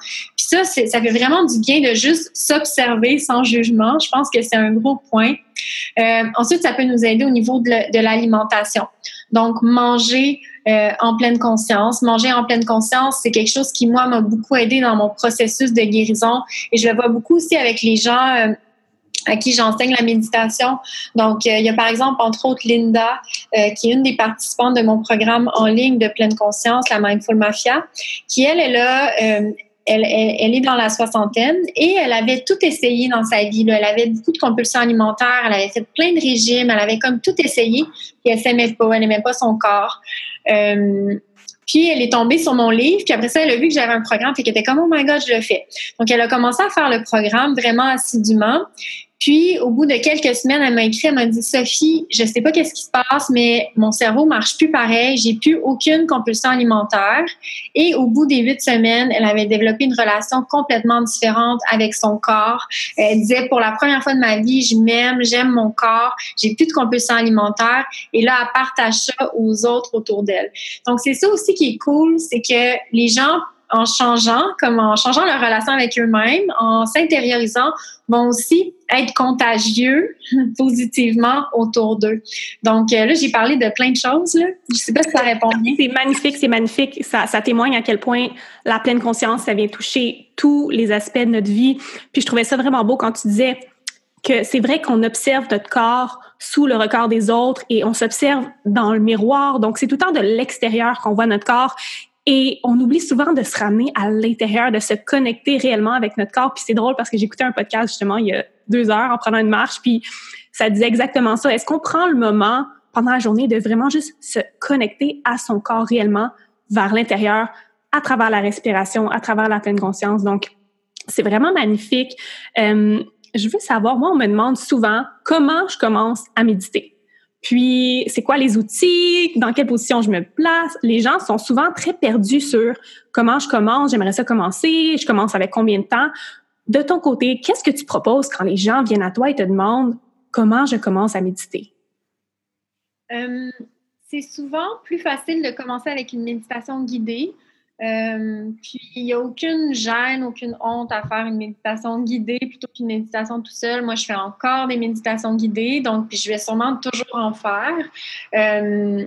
Ça, ça fait vraiment du bien de juste s'observer sans jugement. Je pense que c'est un gros point. Euh, ensuite, ça peut nous aider au niveau de l'alimentation. Donc, manger euh, en pleine conscience. Manger en pleine conscience, c'est quelque chose qui, moi, m'a beaucoup aidé dans mon processus de guérison. Et je le vois beaucoup aussi avec les gens... Euh, à qui j'enseigne la méditation. Donc, il y a par exemple, entre autres, Linda, qui est une des participantes de mon programme en ligne de pleine conscience, la Mindful Mafia, qui, elle, est là, euh, elle, est dans la soixantaine et elle avait tout essayé dans sa vie. Elle avait beaucoup de compulsions alimentaires, elle avait fait plein de régimes, elle avait comme tout essayé, puis elle s'aimait pas, elle n'aimait pas son corps. Puis elle est tombée sur mon livre, puis après ça, elle a vu que j'avais un programme, puis qu'elle était comme oh my god, je le fais. Donc elle a commencé à faire le programme vraiment assidûment. Puis, au bout de quelques semaines, elle m'a écrit, elle m'a dit, Sophie, je sais pas qu'est-ce qui se passe, mais mon cerveau marche plus pareil, j'ai plus aucune compulsion alimentaire. Et au bout des huit semaines, elle avait développé une relation complètement différente avec son corps. Elle disait, pour la première fois de ma vie, je m'aime, j'aime mon corps, j'ai plus de compulsion alimentaire. Et là, elle partage ça aux autres autour d'elle. Donc, c'est ça aussi qui est cool, c'est que les gens en changeant, comme en changeant leur relation avec eux-mêmes, en s'intériorisant, vont aussi être contagieux positivement autour d'eux. Donc euh, là, j'ai parlé de plein de choses. Je sais pas si ça répond bien. C'est magnifique, c'est magnifique. Ça, ça témoigne à quel point la pleine conscience, ça vient toucher tous les aspects de notre vie. Puis je trouvais ça vraiment beau quand tu disais que c'est vrai qu'on observe notre corps sous le regard des autres et on s'observe dans le miroir. Donc, c'est tout le temps de l'extérieur qu'on voit notre corps. Et on oublie souvent de se ramener à l'intérieur, de se connecter réellement avec notre corps. Puis c'est drôle parce que j'écoutais un podcast justement il y a deux heures en prenant une marche, puis ça disait exactement ça. Est-ce qu'on prend le moment pendant la journée de vraiment juste se connecter à son corps réellement vers l'intérieur à travers la respiration, à travers la pleine conscience? Donc, c'est vraiment magnifique. Euh, je veux savoir, moi, on me demande souvent comment je commence à méditer? Puis, c'est quoi les outils? Dans quelle position je me place? Les gens sont souvent très perdus sur comment je commence, j'aimerais ça commencer, je commence avec combien de temps. De ton côté, qu'est-ce que tu proposes quand les gens viennent à toi et te demandent comment je commence à méditer? Euh, c'est souvent plus facile de commencer avec une méditation guidée euh, puis, il n'y a aucune gêne, aucune honte à faire une méditation guidée plutôt qu'une méditation tout seul. Moi, je fais encore des méditations guidées, donc je vais sûrement toujours en faire. Euh,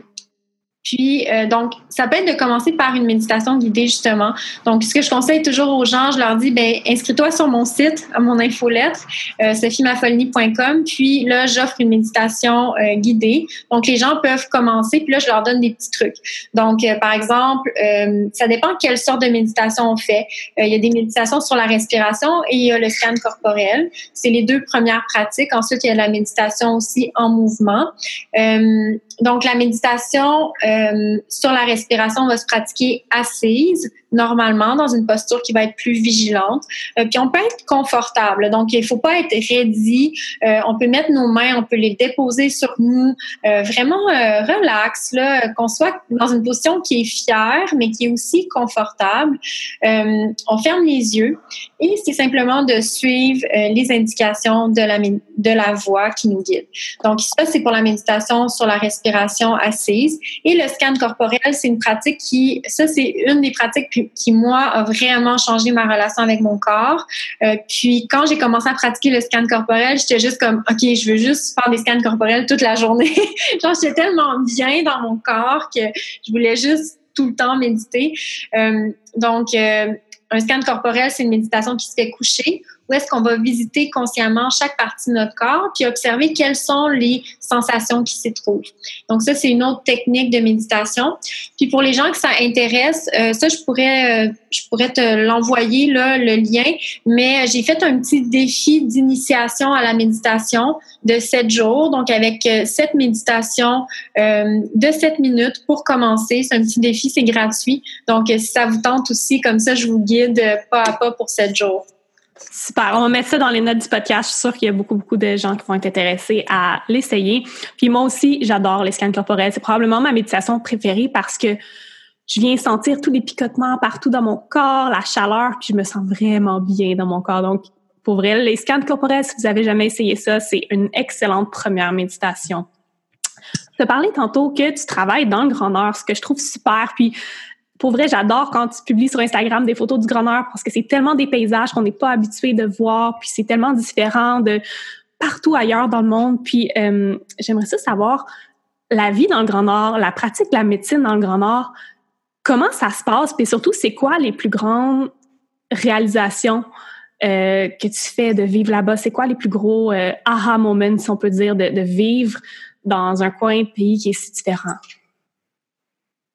puis, euh, donc, ça peut être de commencer par une méditation guidée, justement. Donc, ce que je conseille toujours aux gens, je leur dis, ben inscris-toi sur mon site, à mon infolettre, euh. Puis là, j'offre une méditation euh, guidée. Donc, les gens peuvent commencer. Puis là, je leur donne des petits trucs. Donc, euh, par exemple, ça dépend quelle sorte de méditation on fait. il y a des méditations sur la respiration et il y a le scan corporel. C'est les deux premières pratiques. Ensuite, il y a la méditation aussi en mouvement. donc, la méditation euh, sur la respiration, on va se pratiquer assise, normalement, dans une posture qui va être plus vigilante. Euh, puis on peut être confortable. Donc, il faut pas être ready. Euh, on peut mettre nos mains, on peut les déposer sur nous, vraiment relax, là, qu'on soit dans une position qui est fière, mais qui est aussi confortable. on ferme les yeux et c'est simplement de suivre les indications de la, de la voix qui nous guide. Donc, ça, c'est pour la méditation sur la respiration assise. Et le scan corporel, c'est une pratique qui, ça, c'est une des pratiques qui, moi, a vraiment changé ma relation avec mon corps. Euh, puis, quand j'ai commencé à pratiquer le scan corporel, j'étais juste comme, OK, je veux juste faire des scans corporels toute la journée. Genre, j'étais tellement bien dans mon corps que je voulais juste tout le temps méditer. Euh, donc, euh, un scan corporel, c'est une méditation qui se fait coucher où est-ce qu'on va visiter consciemment chaque partie de notre corps, puis observer quelles sont les sensations qui s'y trouvent. Donc ça, c'est une autre technique de méditation. Puis pour les gens que ça intéresse, euh, ça, je pourrais, euh, je pourrais te l'envoyer, là, le lien, mais j'ai fait un petit défi d'initiation à la méditation de sept jours, donc avec euh, sept méditations de sept minutes pour commencer. C'est un petit défi, c'est gratuit. Donc, si ça vous tente aussi, comme ça, je vous guide pas à pas pour sept jours. Super. On va mettre ça dans les notes du podcast. Je suis sûre qu'il y a beaucoup, beaucoup de gens qui vont être intéressés à l'essayer. Puis moi aussi, j'adore les scans corporels. C'est probablement ma méditation préférée parce que je viens sentir tous les picotements partout dans mon corps, la chaleur, puis je me sens vraiment bien dans mon corps. Donc, pour vrai, les scans corporels, si vous avez jamais essayé ça, c'est une excellente première méditation. Tu as parlé tantôt que tu travailles dans le Grand Nord, ce que je trouve super. Puis pour vrai, j'adore quand tu publies sur Instagram des photos du Grand Nord parce que c'est tellement des paysages qu'on n'est pas habitué de voir, puis c'est tellement différent de partout ailleurs dans le monde. Puis euh, j'aimerais ça savoir la vie dans le Grand Nord, la pratique de la médecine dans le Grand Nord, comment ça se passe, puis surtout, c'est quoi les plus grandes réalisations euh, que tu fais de vivre là-bas? C'est quoi les plus gros euh, aha moments, si on peut dire, de, de vivre dans un coin de pays qui est si différent?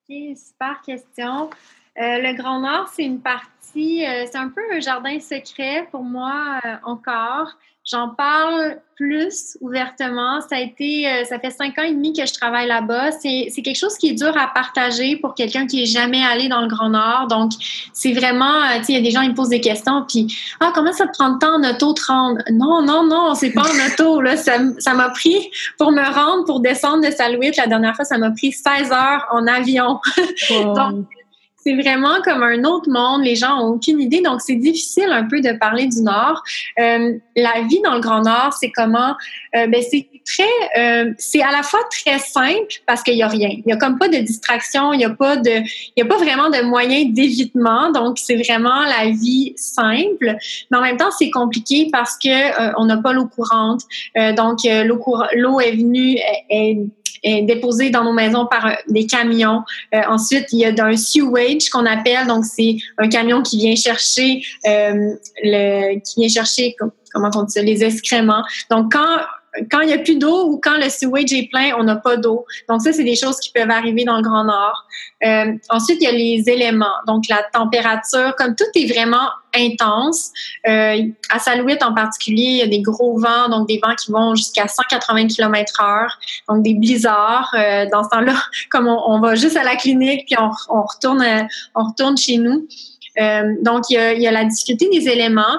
Super question. Euh, le Grand Nord, c'est une partie, euh, c'est un peu un jardin secret pour moi euh, encore. J'en parle plus ouvertement. Ça a été, ça fait cinq ans et demi que je travaille là-bas. C'est, quelque chose qui est dur à partager pour quelqu'un qui est jamais allé dans le Grand Nord. Donc, c'est vraiment, tu sais, il y a des gens qui me posent des questions, puis ah, comment ça te prend de temps en auto de rendre Non, non, non, c'est pas en auto. Là, ça, m'a pris pour me rendre, pour descendre de Salouit. La dernière fois, ça m'a pris 16 heures en avion. Donc, c'est vraiment comme un autre monde. Les gens ont aucune idée, donc c'est difficile un peu de parler du Nord. Euh, la vie dans le Grand Nord, c'est comment euh, Ben c'est euh, c'est à la fois très simple parce qu'il y a rien. Il y a comme pas de distraction, il y a pas de, il y a pas vraiment de moyens d'évitement. Donc c'est vraiment la vie simple, mais en même temps c'est compliqué parce que on n'a pas l'eau courante. donc l'eau est venue est est déposé dans nos maisons par des camions. Euh, ensuite, il y a un sewage qu'on appelle, donc c'est un camion qui vient chercher euh, le, qui vient chercher comment on dit ça, les excréments. Donc quand quand il n'y a plus d'eau ou quand le sewage est plein, on n'a pas d'eau. Donc ça, c'est des choses qui peuvent arriver dans le Grand Nord. Euh, ensuite, il y a les éléments, donc la température, comme tout est vraiment intense. Euh, à Salouit en particulier, il y a des gros vents, donc des vents qui vont jusqu'à 180 km heure, donc des blizzards. Euh, dans ce temps-là, comme on, va juste à la clinique puis on, retourne, on retourne chez nous. Donc il y, a, la difficulté des éléments.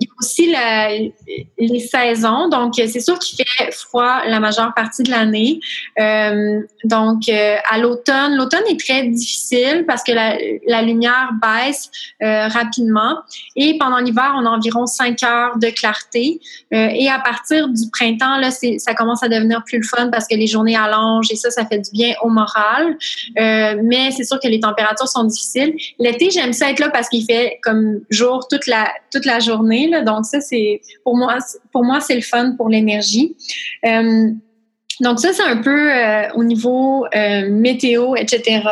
Il y a aussi les saisons. Donc, c'est sûr qu'il fait froid la majeure partie de l'année. Euh, donc, euh, à l'automne, l'automne est très difficile parce que la, lumière baisse euh, rapidement. Et pendant l'hiver, on a environ 5 heures de clarté. et à partir du printemps, là, ça commence à devenir plus le fun parce que les journées allongent et ça, ça fait du bien au moral. mais c'est sûr que les températures sont difficiles. L'été, j'aime ça être là parce qu'il fait comme jour toute la, toute la journée. Donc ça, c'est pour moi, c'est le fun pour l'énergie. Euh, donc ça, c'est un peu euh, au niveau euh, météo, etc.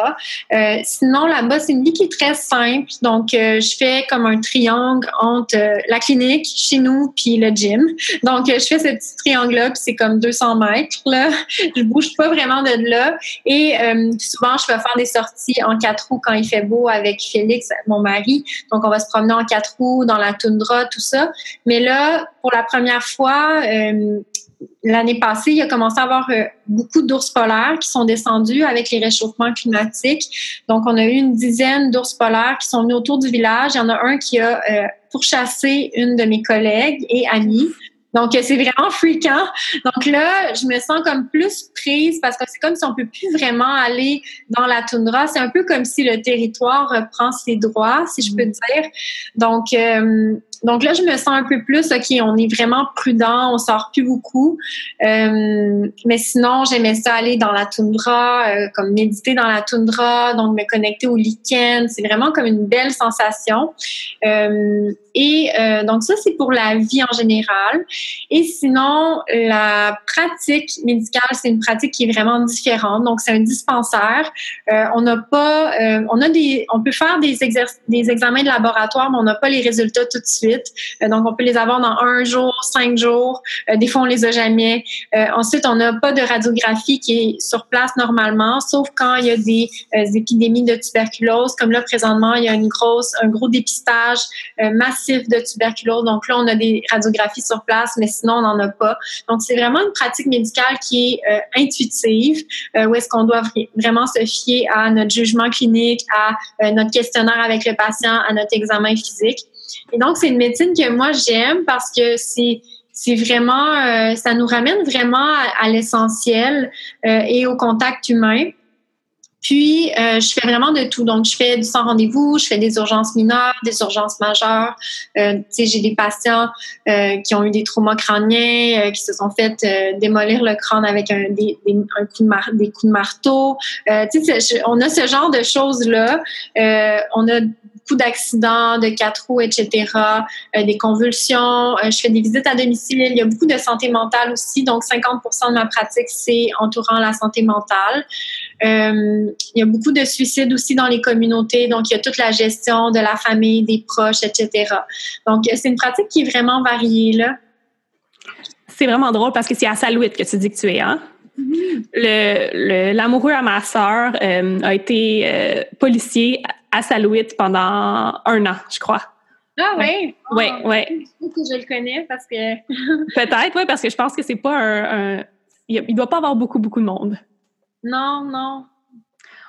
Euh, sinon, là-bas, c'est une vie qui est très simple. Donc, je fais comme un triangle entre la clinique, chez nous, puis le gym. Donc, je fais ce petit triangle-là, puis c'est comme 200 mètres. Là. Je bouge pas vraiment de là. Et souvent, je vais faire des sorties en quatre roues quand il fait beau avec Félix, mon mari. Donc, on va se promener en quatre roues, dans la toundra, tout ça. Mais là, pour la première fois, l'année passée, il a commencé à avoir euh, beaucoup d'ours polaires qui sont descendus avec les réchauffements climatiques. Donc, on a eu une dizaine d'ours polaires qui sont venus autour du village. Il y en a un qui a euh, pourchassé une de mes collègues et amies. Donc, c'est vraiment fréquent. Donc là, je me sens comme plus prise parce que c'est comme si on peut plus vraiment aller dans la toundra. C'est un peu comme si le territoire reprend ses droits, si je peux dire. Donc, euh, donc là, je me sens un peu plus, OK, on est vraiment prudent, on sort plus beaucoup. Euh, mais sinon, j'aimais ça aller dans la toundra, euh, comme méditer dans la toundra, donc me connecter au lichen. C'est vraiment comme une belle sensation. Euh, et donc ça, c'est pour la vie en général. Et sinon, la pratique médicale, c'est une pratique qui est vraiment différente. Donc, c'est un dispensaire. Euh, on n'a pas, euh, on a des, on peut faire des, des examens de laboratoire, mais on n'a pas les résultats tout de suite. Euh, donc, on peut les avoir dans un jour, cinq jours. des fois, on les a jamais. ensuite, on n'a pas de radiographie qui est sur place normalement, sauf quand il y a des épidémies de tuberculose. Comme là, présentement, il y a une grosse, un gros dépistage massif de tuberculose. Donc là, on a des radiographies sur place, mais sinon, on n'en a pas. Donc, c'est vraiment une pratique médicale qui est euh, intuitive, euh, où est-ce qu'on doit vraiment se fier à notre jugement clinique, à euh, notre questionnaire avec le patient, à notre examen physique. Et donc, c'est une médecine que moi, j'aime parce que c'est c'est vraiment, ça nous ramène vraiment à l'essentiel et au contact humain. Puis, euh, je fais vraiment de tout. Donc, je fais du sans rendez-vous, je fais des urgences mineures, des urgences majeures. Euh, tu sais, j'ai des patients euh, qui ont eu des traumas crâniens, qui se sont fait démolir le crâne avec des coups de marteau. tu sais, on a ce genre de choses-là. on a beaucoup d'accidents, de quatre roues, etc., des convulsions. je fais des visites à domicile. Il y a beaucoup de santé mentale aussi. Donc, 50% de ma pratique, c'est entourant la santé mentale. Euh, il y a beaucoup de suicides aussi dans les communautés, donc il y a toute la gestion de la famille, des proches, etc. Donc, c'est une pratique qui est vraiment variée, là. C'est vraiment drôle parce que c'est à Salouit que tu dis que tu es, hein? Mm-hmm. L'amoureux à ma sœur euh, a été euh, policier à Salouit pendant un an, je crois. Ah oui? Oui, oui. Je que je le connais parce que... Peut-être, oui, parce que je pense que c'est pas un... Il ne doit pas avoir beaucoup, beaucoup de monde. Non, non.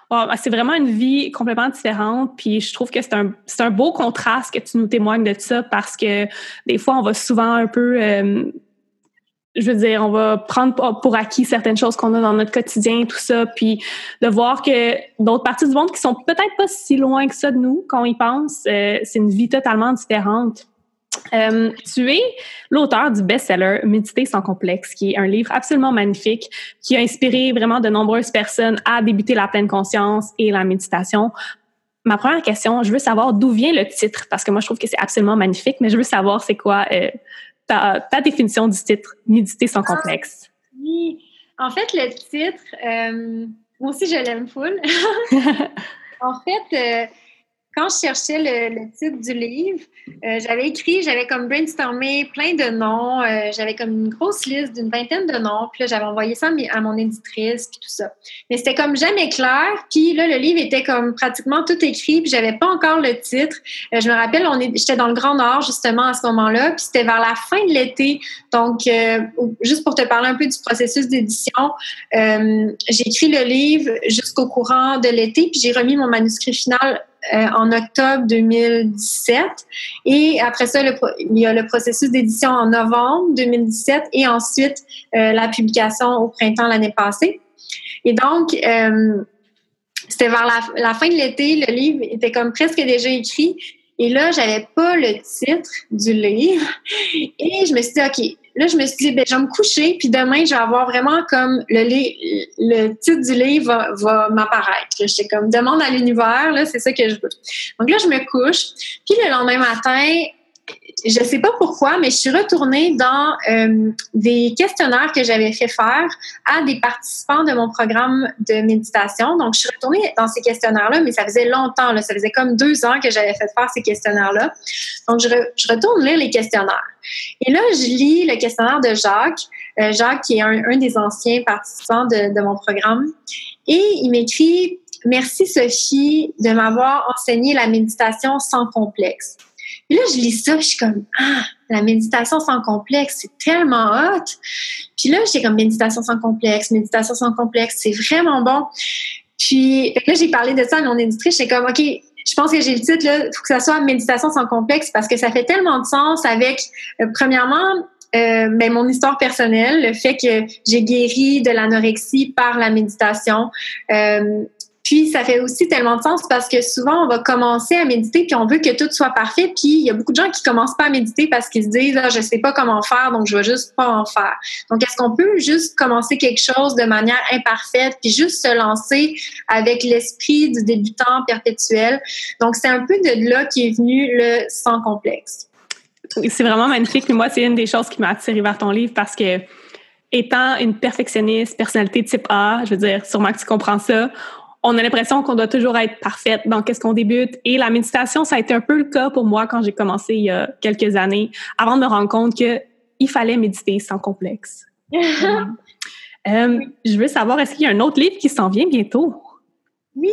Ben, c'est vraiment une vie complètement différente. Puis je trouve que c'est un, un beau contraste que tu nous témoignes de ça parce que des fois, on va souvent un peu. Euh, je veux dire, on va prendre pour acquis certaines choses qu'on a dans notre quotidien, tout ça, puis de voir que d'autres parties du monde qui sont peut-être pas si loin que ça de nous, quand on y pense, euh, c'est une vie totalement différente. Euh, tu es l'auteur du best-seller Méditer sans complexe, qui est un livre absolument magnifique qui a inspiré vraiment de nombreuses personnes à débuter la pleine conscience et la méditation. Ma première question, je veux savoir d'où vient le titre, parce que moi, je trouve que c'est absolument magnifique, mais je veux savoir c'est quoi euh, ta, définition du titre, Méditer sans complexe? oui. En fait, le titre, euh, moi aussi, je l'aime full. en fait, quand je cherchais le, titre du livre, euh, j'avais écrit, j'avais comme brainstormé plein de noms, euh, j'avais comme une grosse liste d'une vingtaine de noms, puis là, j'avais envoyé ça à mon éditrice, puis tout ça. Mais c'était comme jamais clair, puis là, le livre était comme pratiquement tout écrit, puis j'avais pas encore le titre. Euh, je me rappelle, on j'étais dans le Grand Nord, justement, à ce moment-là, puis c'était vers la fin de l'été, donc juste pour te parler un peu du processus d'édition, j'ai écrit le livre jusqu'au courant de l'été, puis j'ai remis mon manuscrit final euh, en octobre 2017. Et après ça, il y a le processus d'édition en novembre 2017 et ensuite euh, la publication au printemps l'année passée. Et donc, euh, c'était vers la, la, fin de l'été, le livre était comme presque déjà écrit. Et là, j'avais pas le titre du livre. Et je me suis dit, OK, Là, je me suis dit, ben, je vais me coucher, puis demain, je vais avoir vraiment comme le, le titre du livre va, va m'apparaître. J'étais comme, demande à l'univers, là, c'est ça que je veux. Donc là, je me couche, puis le lendemain matin, je sais pas pourquoi, mais je suis retournée dans euh, des questionnaires que j'avais fait faire à des participants de mon programme de méditation. Donc, je suis retournée dans ces questionnaires-là, mais ça faisait longtemps, là, ça faisait comme deux ans que j'avais fait faire ces questionnaires-là. Donc, je, retourne lire les questionnaires. Et là, je lis le questionnaire de Jacques, euh, Jacques qui est un, un, des anciens participants de, de mon programme, et il m'écrit Merci Sophie de m'avoir enseigné la méditation sans complexe. Là, je lis ça, je suis comme, ah, la méditation sans complexe, c'est tellement hot. Puis là, j'ai comme méditation sans complexe, méditation sans complexe, c'est vraiment bon. Puis là, j'ai parlé de ça à mon éditrice, j'étais comme, OK, je pense que j'ai le titre, là, faut que ça soit méditation sans complexe parce que ça fait tellement de sens avec, euh, premièrement, euh, ben, mon histoire personnelle, le fait que j'ai guéri de l'anorexie par la méditation. Euh, puis ça fait aussi tellement de sens parce que souvent on va commencer à méditer puis on veut que tout soit parfait. Puis il y a beaucoup de gens qui commencent pas à méditer parce qu'ils se disent ah, je sais pas comment faire donc je vais juste pas en faire. Donc est-ce qu'on peut juste commencer quelque chose de manière imparfaite puis juste se lancer avec l'esprit du débutant perpétuel? Donc c'est un peu de là qui est venu le sans complexe. c'est vraiment magnifique. Moi, c'est une des choses qui m'a attirée vers ton livre parce que, étant une perfectionniste, personnalité type A, je veux dire, sûrement que tu comprends ça, on a l'impression qu'on doit toujours être parfaite dans qu'est-ce qu'on débute. Et la méditation, ça a été un peu le cas pour moi quand j'ai commencé il y a quelques années, avant de me rendre compte que il fallait méditer sans complexe. Euh, je veux savoir, est-ce qu'il y a un autre livre qui s'en vient bientôt? Oui,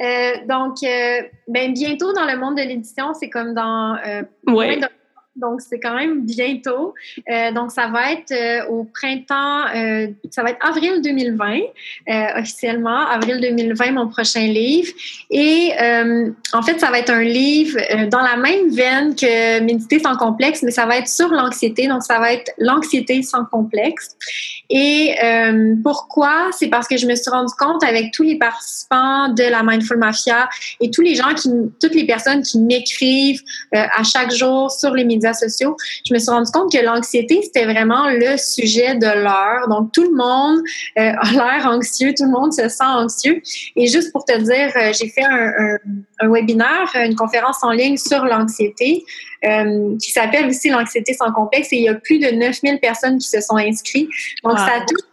euh, donc euh, ben, bientôt dans le monde de l'édition, c'est comme dans ouais donc c'est quand même bientôt. Euh, donc ça va être euh, au printemps, euh, ça va être avril 2020 officiellement, avril 2020 mon prochain livre. Et en fait ça va être un livre dans la même veine que Méditer sans complexe, mais ça va être sur l'anxiété. Donc ça va être l'anxiété sans complexe. Et pourquoi? C'est parce que je me suis rendu compte avec tous les participants de la Mindful Mafia et tous les gens qui, toutes les personnes qui m'écrivent à chaque jour sur les médias sociaux, je me suis rendu compte que l'anxiété, c'était vraiment le sujet de l'heure. Donc, tout le monde euh, a l'air anxieux, tout le monde se sent anxieux. Et juste pour te dire, euh, j'ai fait un, webinaire, une conférence en ligne sur l'anxiété euh, qui s'appelle aussi l'anxiété sans complexe et il y a plus de 9000 personnes qui se sont inscrites. Donc, ça touche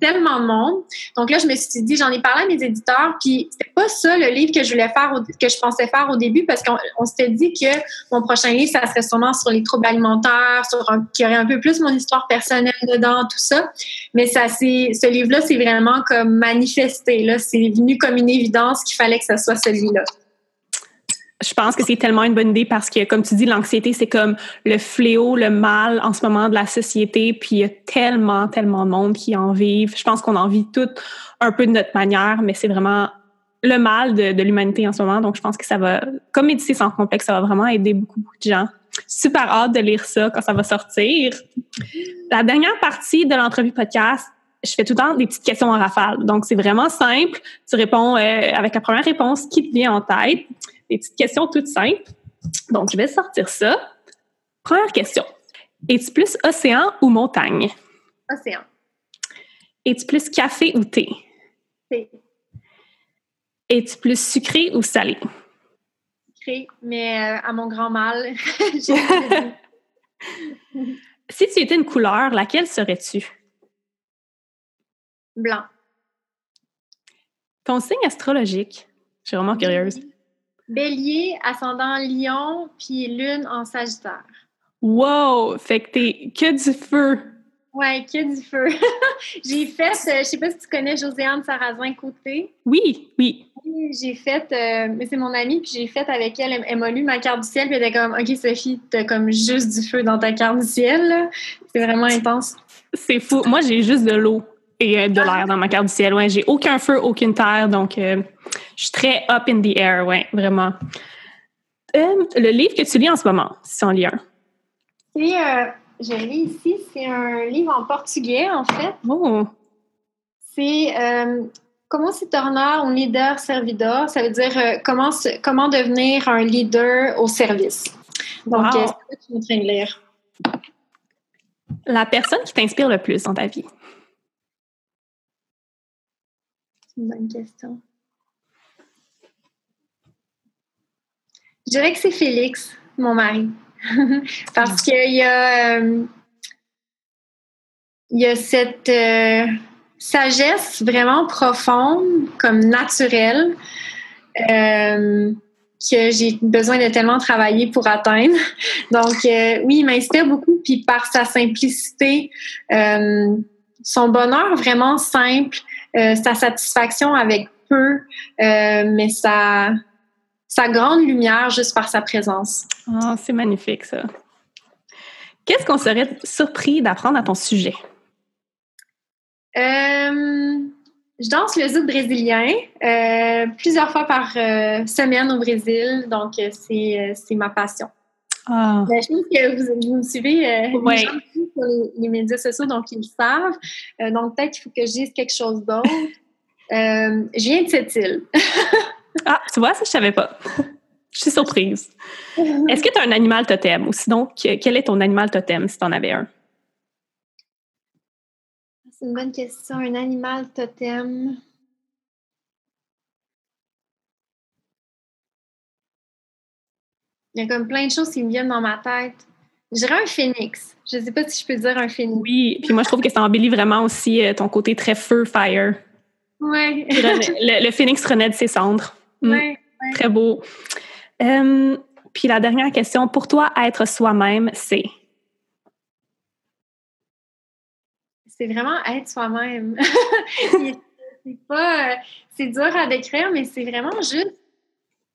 tellement de monde. Donc là, je me suis dit, j'en ai parlé à mes éditeurs, puis c'était pas ça le livre que je voulais faire, que je pensais faire au début, parce qu'on s'était dit que mon prochain livre, ça serait sûrement sur les troubles alimentaires, sur un, qu'il y aurait un peu plus mon histoire personnelle dedans, tout ça. Mais ça, c'est, ce livre-là, c'est vraiment comme manifesté, là. C'est venu comme une évidence qu'il fallait que ce soit celui-là je pense que c'est tellement une bonne idée parce que, comme tu dis, l'anxiété, c'est comme le fléau, le mal en ce moment de la société. Puis il y a tellement, tellement de monde qui en vivent. Je pense qu'on en vit tout un peu de notre manière, mais c'est vraiment le mal de, l'humanité en ce moment. Donc, je pense que ça va, comme méditer sans complexe, ça va vraiment aider beaucoup, beaucoup de gens. Super hâte de lire ça quand ça va sortir. La dernière partie de l'entrevue podcast, je fais tout le temps des petites questions en rafale. Donc, c'est vraiment simple. Tu réponds euh, avec la première réponse qui te vient en tête des petites questions toutes simples. Donc, je vais sortir ça. Première question. Es-tu plus océan ou montagne? Océan. Es-tu plus café ou thé? Thé. Es-tu plus sucré ou salé? Sucré, mais euh, à mon grand mal. si tu étais une couleur, laquelle serais-tu? Blanc. Ton signe astrologique? Je suis vraiment curieuse. Bélier, ascendant lion, puis lune en sagittaire. Wow! Fait que t'es que du feu. Ouais, que du feu. j'ai fait, euh, je sais pas si tu connais Josiane Sarrazin Côté. Oui, oui. J'ai fait, euh, mais c'est mon amie, puis j'ai fait avec elle, elle, m'a lu ma carte du ciel, puis elle était comme, OK, Sophie, t'as comme juste du feu dans ta carte du ciel. C'est vraiment intense. C'est fou. Moi, j'ai juste de l'eau et euh, de l'air dans ma carte du ciel. Ouais, j'ai aucun feu, aucune terre, donc euh, je suis très up in the air, ouais, vraiment. Euh, le livre que tu lis en ce moment, si on lit un. C'est, je lis ici, c'est un livre en portugais, en fait. Oh. C'est Comment se torner un leader servidor? Ça veut dire comment, comment devenir un leader au service? Donc, c'est ce que tu es en train de lire? La personne qui t'inspire le plus dans ta vie. une bonne question. Je dirais que c'est Félix, mon mari. Parce qu'il y a, euh, y a cette euh, sagesse vraiment profonde, comme naturelle, euh, que j'ai besoin de tellement travailler pour atteindre. Donc, oui, il m'inspire beaucoup. Puis par sa simplicité, son bonheur vraiment simple, sa satisfaction avec peu, mais sa, sa grande lumière juste par sa présence. Oh, c'est magnifique ça. Qu'est-ce qu'on serait surpris d'apprendre à ton sujet? Euh, je danse le zouk brésilien plusieurs fois par semaine au Brésil, donc c'est ma passion. Ah. Ben, je pense que vous, me suivez euh, sur les, médias sociaux, donc ils le savent. Euh, donc peut-être qu'il faut que je dise quelque chose d'autre. Euh, je viens de cette île. ah, tu vois, ça, je savais pas. je suis surprise. Est-ce que tu as un animal totem? Ou sinon, quel est ton animal totem si tu en avais un? C'est une bonne question. Un animal totem. Il y a comme plein de choses qui me viennent dans ma tête. Je dirais un phénix. Je ne sais pas si je peux dire un phénix. Oui, puis moi, je trouve que ça embellit vraiment aussi euh, ton côté très feu, fire. Oui. le, le, phénix renaît de ses cendres. Mm. Ouais, Très beau. Euh, puis la dernière question, pour toi, être soi-même, c'est? C'est vraiment être soi-même. c'est pas... Euh, c'est dur à décrire, mais c'est vraiment juste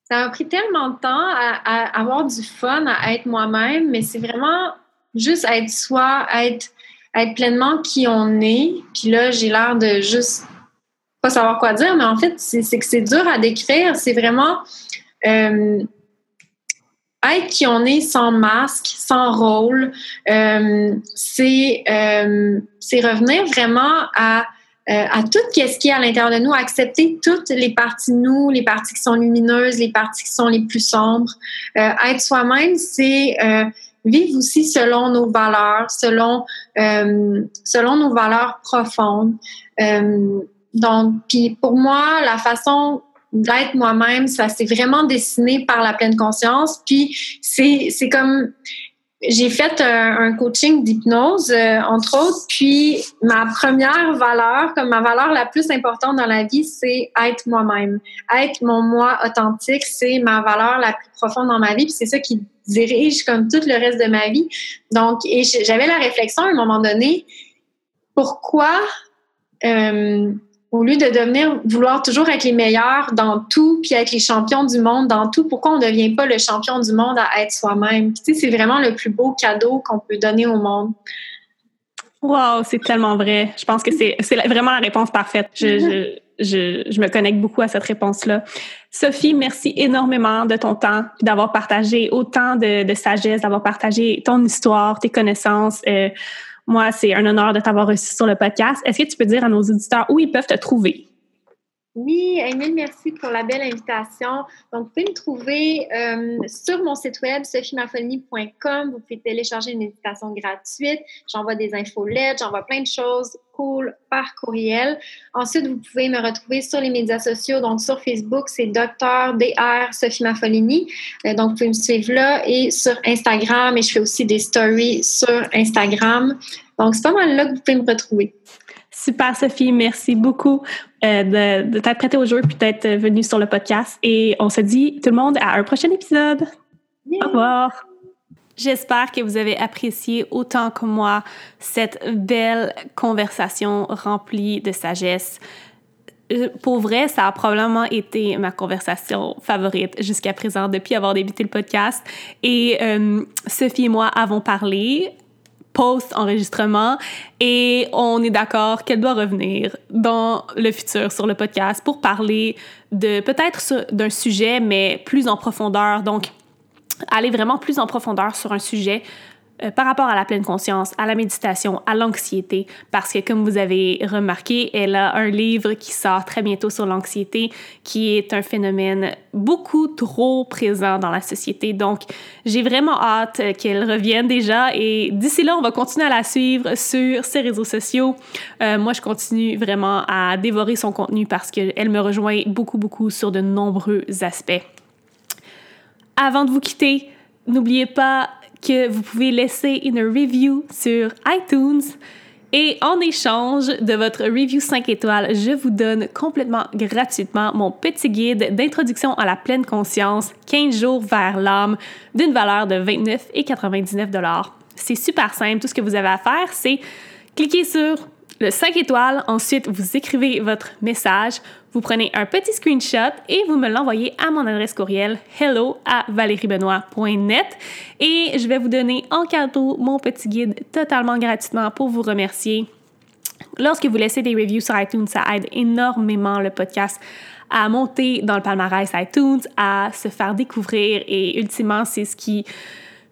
ça m'a pris tellement de temps à, avoir du fun, à être moi-même, mais c'est vraiment juste être soi, être, être pleinement qui on est. Puis là, j'ai l'air de juste pas savoir quoi dire, mais en fait, c'est que c'est dur à décrire. C'est vraiment euh, être qui on est sans masque, sans rôle. Euh, c'est euh, revenir vraiment à à tout ce qui est à l'intérieur de nous, accepter toutes les parties de nous, les parties qui sont lumineuses, les parties qui sont les plus sombres. Être soi-même, c'est vivre aussi selon nos valeurs, selon selon nos valeurs profondes. Donc, puis pour moi, la façon d'être moi-même, ça s'est vraiment dessiné par la pleine conscience. Puis c'est comme j'ai fait un, coaching d'hypnose, euh, entre autres, puis ma première valeur, comme ma valeur la plus importante dans la vie, c'est être moi-même. Être mon moi authentique, c'est ma valeur la plus profonde dans ma vie, puis c'est ça qui dirige comme tout le reste de ma vie. Donc, et j'avais la réflexion à un moment donné, pourquoi euh, au lieu de devenir, vouloir toujours être les meilleurs dans tout, puis être les champions du monde dans tout, pourquoi on ne devient pas le champion du monde à être soi-même? Tu sais, c'est vraiment le plus beau cadeau qu'on peut donner au monde. Wow, c'est tellement vrai. Je pense que c'est vraiment la réponse parfaite. Je, je, je, me connecte beaucoup à cette réponse-là. Sophie, merci énormément de ton temps, d'avoir partagé autant de, sagesse, d'avoir partagé ton histoire, tes connaissances. Euh, moi, c'est un honneur de t'avoir reçu sur le podcast. Est-ce que tu peux dire à nos auditeurs où ils peuvent te trouver? Oui, Emile, merci pour la belle invitation. Donc, vous pouvez me trouver euh, sur mon site web, sophiemafolie.com. Vous pouvez télécharger une méditation gratuite. J'envoie des infolettes, j'envoie plein de choses cool par courriel. Ensuite, vous pouvez me retrouver sur les médias sociaux. Donc, sur Facebook, c'est Dr. Dr. Sophie Mafolini. Euh, donc, vous pouvez me suivre là et sur Instagram. Et je fais aussi des stories sur Instagram. Donc, c'est pas mal là que vous pouvez me retrouver. Super, Sophie. Merci beaucoup euh, de, de t'être prêtée au jeu puis d'être venue sur le podcast. Et on se dit, tout le monde, à un prochain épisode. Au revoir. J'espère que vous avez apprécié autant que moi cette belle conversation remplie de sagesse. Euh, pour vrai, ça a probablement été ma conversation favorite jusqu'à présent depuis avoir débuté le podcast. Et euh, Sophie et moi avons parlé post-enregistrement et on est d'accord qu'elle doit revenir dans le futur sur le podcast pour parler de peut-être d'un sujet, mais plus en profondeur. Donc, aller vraiment plus en profondeur sur un sujet euh, par rapport à la pleine conscience, à la méditation, à l'anxiété, parce que comme vous avez remarqué, elle a un livre qui sort très bientôt sur l'anxiété, qui est un phénomène beaucoup trop présent dans la société. Donc, j'ai vraiment hâte qu'elle revienne déjà et d'ici là, on va continuer à la suivre sur ses réseaux sociaux. Euh, moi, je continue vraiment à dévorer son contenu parce qu'elle me rejoint beaucoup, beaucoup sur de nombreux aspects. Avant de vous quitter, n'oubliez pas que vous pouvez laisser une review sur iTunes. Et en échange de votre review 5 étoiles, je vous donne complètement gratuitement mon petit guide d'introduction à la pleine conscience 15 jours vers l'âme d'une valeur de 29,99 C'est super simple. Tout ce que vous avez à faire, c'est cliquer sur le 5 étoiles. Ensuite, vous écrivez votre message, vous prenez un petit screenshot et vous me l'envoyez à mon adresse courriel hello à et je vais vous donner en cadeau mon petit guide totalement gratuitement pour vous remercier. Lorsque vous laissez des reviews sur iTunes, ça aide énormément le podcast à monter dans le palmarès iTunes, à se faire découvrir et ultimement, c'est ce qui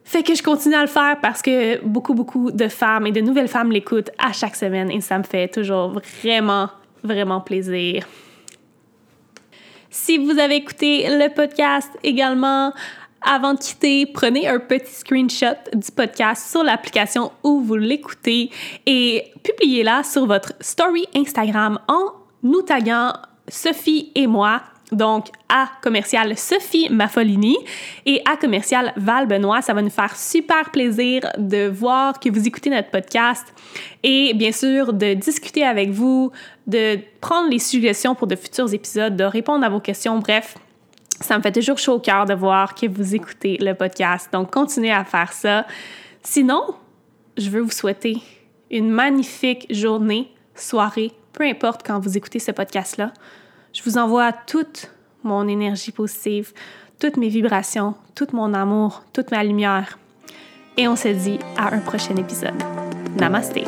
fait que je continue à le faire parce que beaucoup, beaucoup de femmes et de nouvelles femmes l'écoutent à chaque semaine et ça me fait toujours vraiment, vraiment plaisir. Si vous avez écouté le podcast également, avant de quitter, prenez un petit screenshot du podcast sur l'application où vous l'écoutez et publiez-la sur votre story Instagram en nous taguant Sophie et moi Donc, à commercial Sophie Maffolini et à commercial Val Benoît. Ça va nous faire super plaisir de voir que vous écoutez notre podcast et bien sûr de discuter avec vous, de prendre les suggestions pour de futurs épisodes, de répondre à vos questions. Bref, ça me fait toujours chaud au cœur de voir que vous écoutez le podcast. Donc, continuez à faire ça. Sinon, je veux vous souhaiter une magnifique journée, soirée, peu importe quand vous écoutez ce podcast-là. Je vous envoie toute mon énergie positive, toutes mes vibrations, tout mon amour, toute ma lumière. Et on se dit à un prochain épisode. Namaste.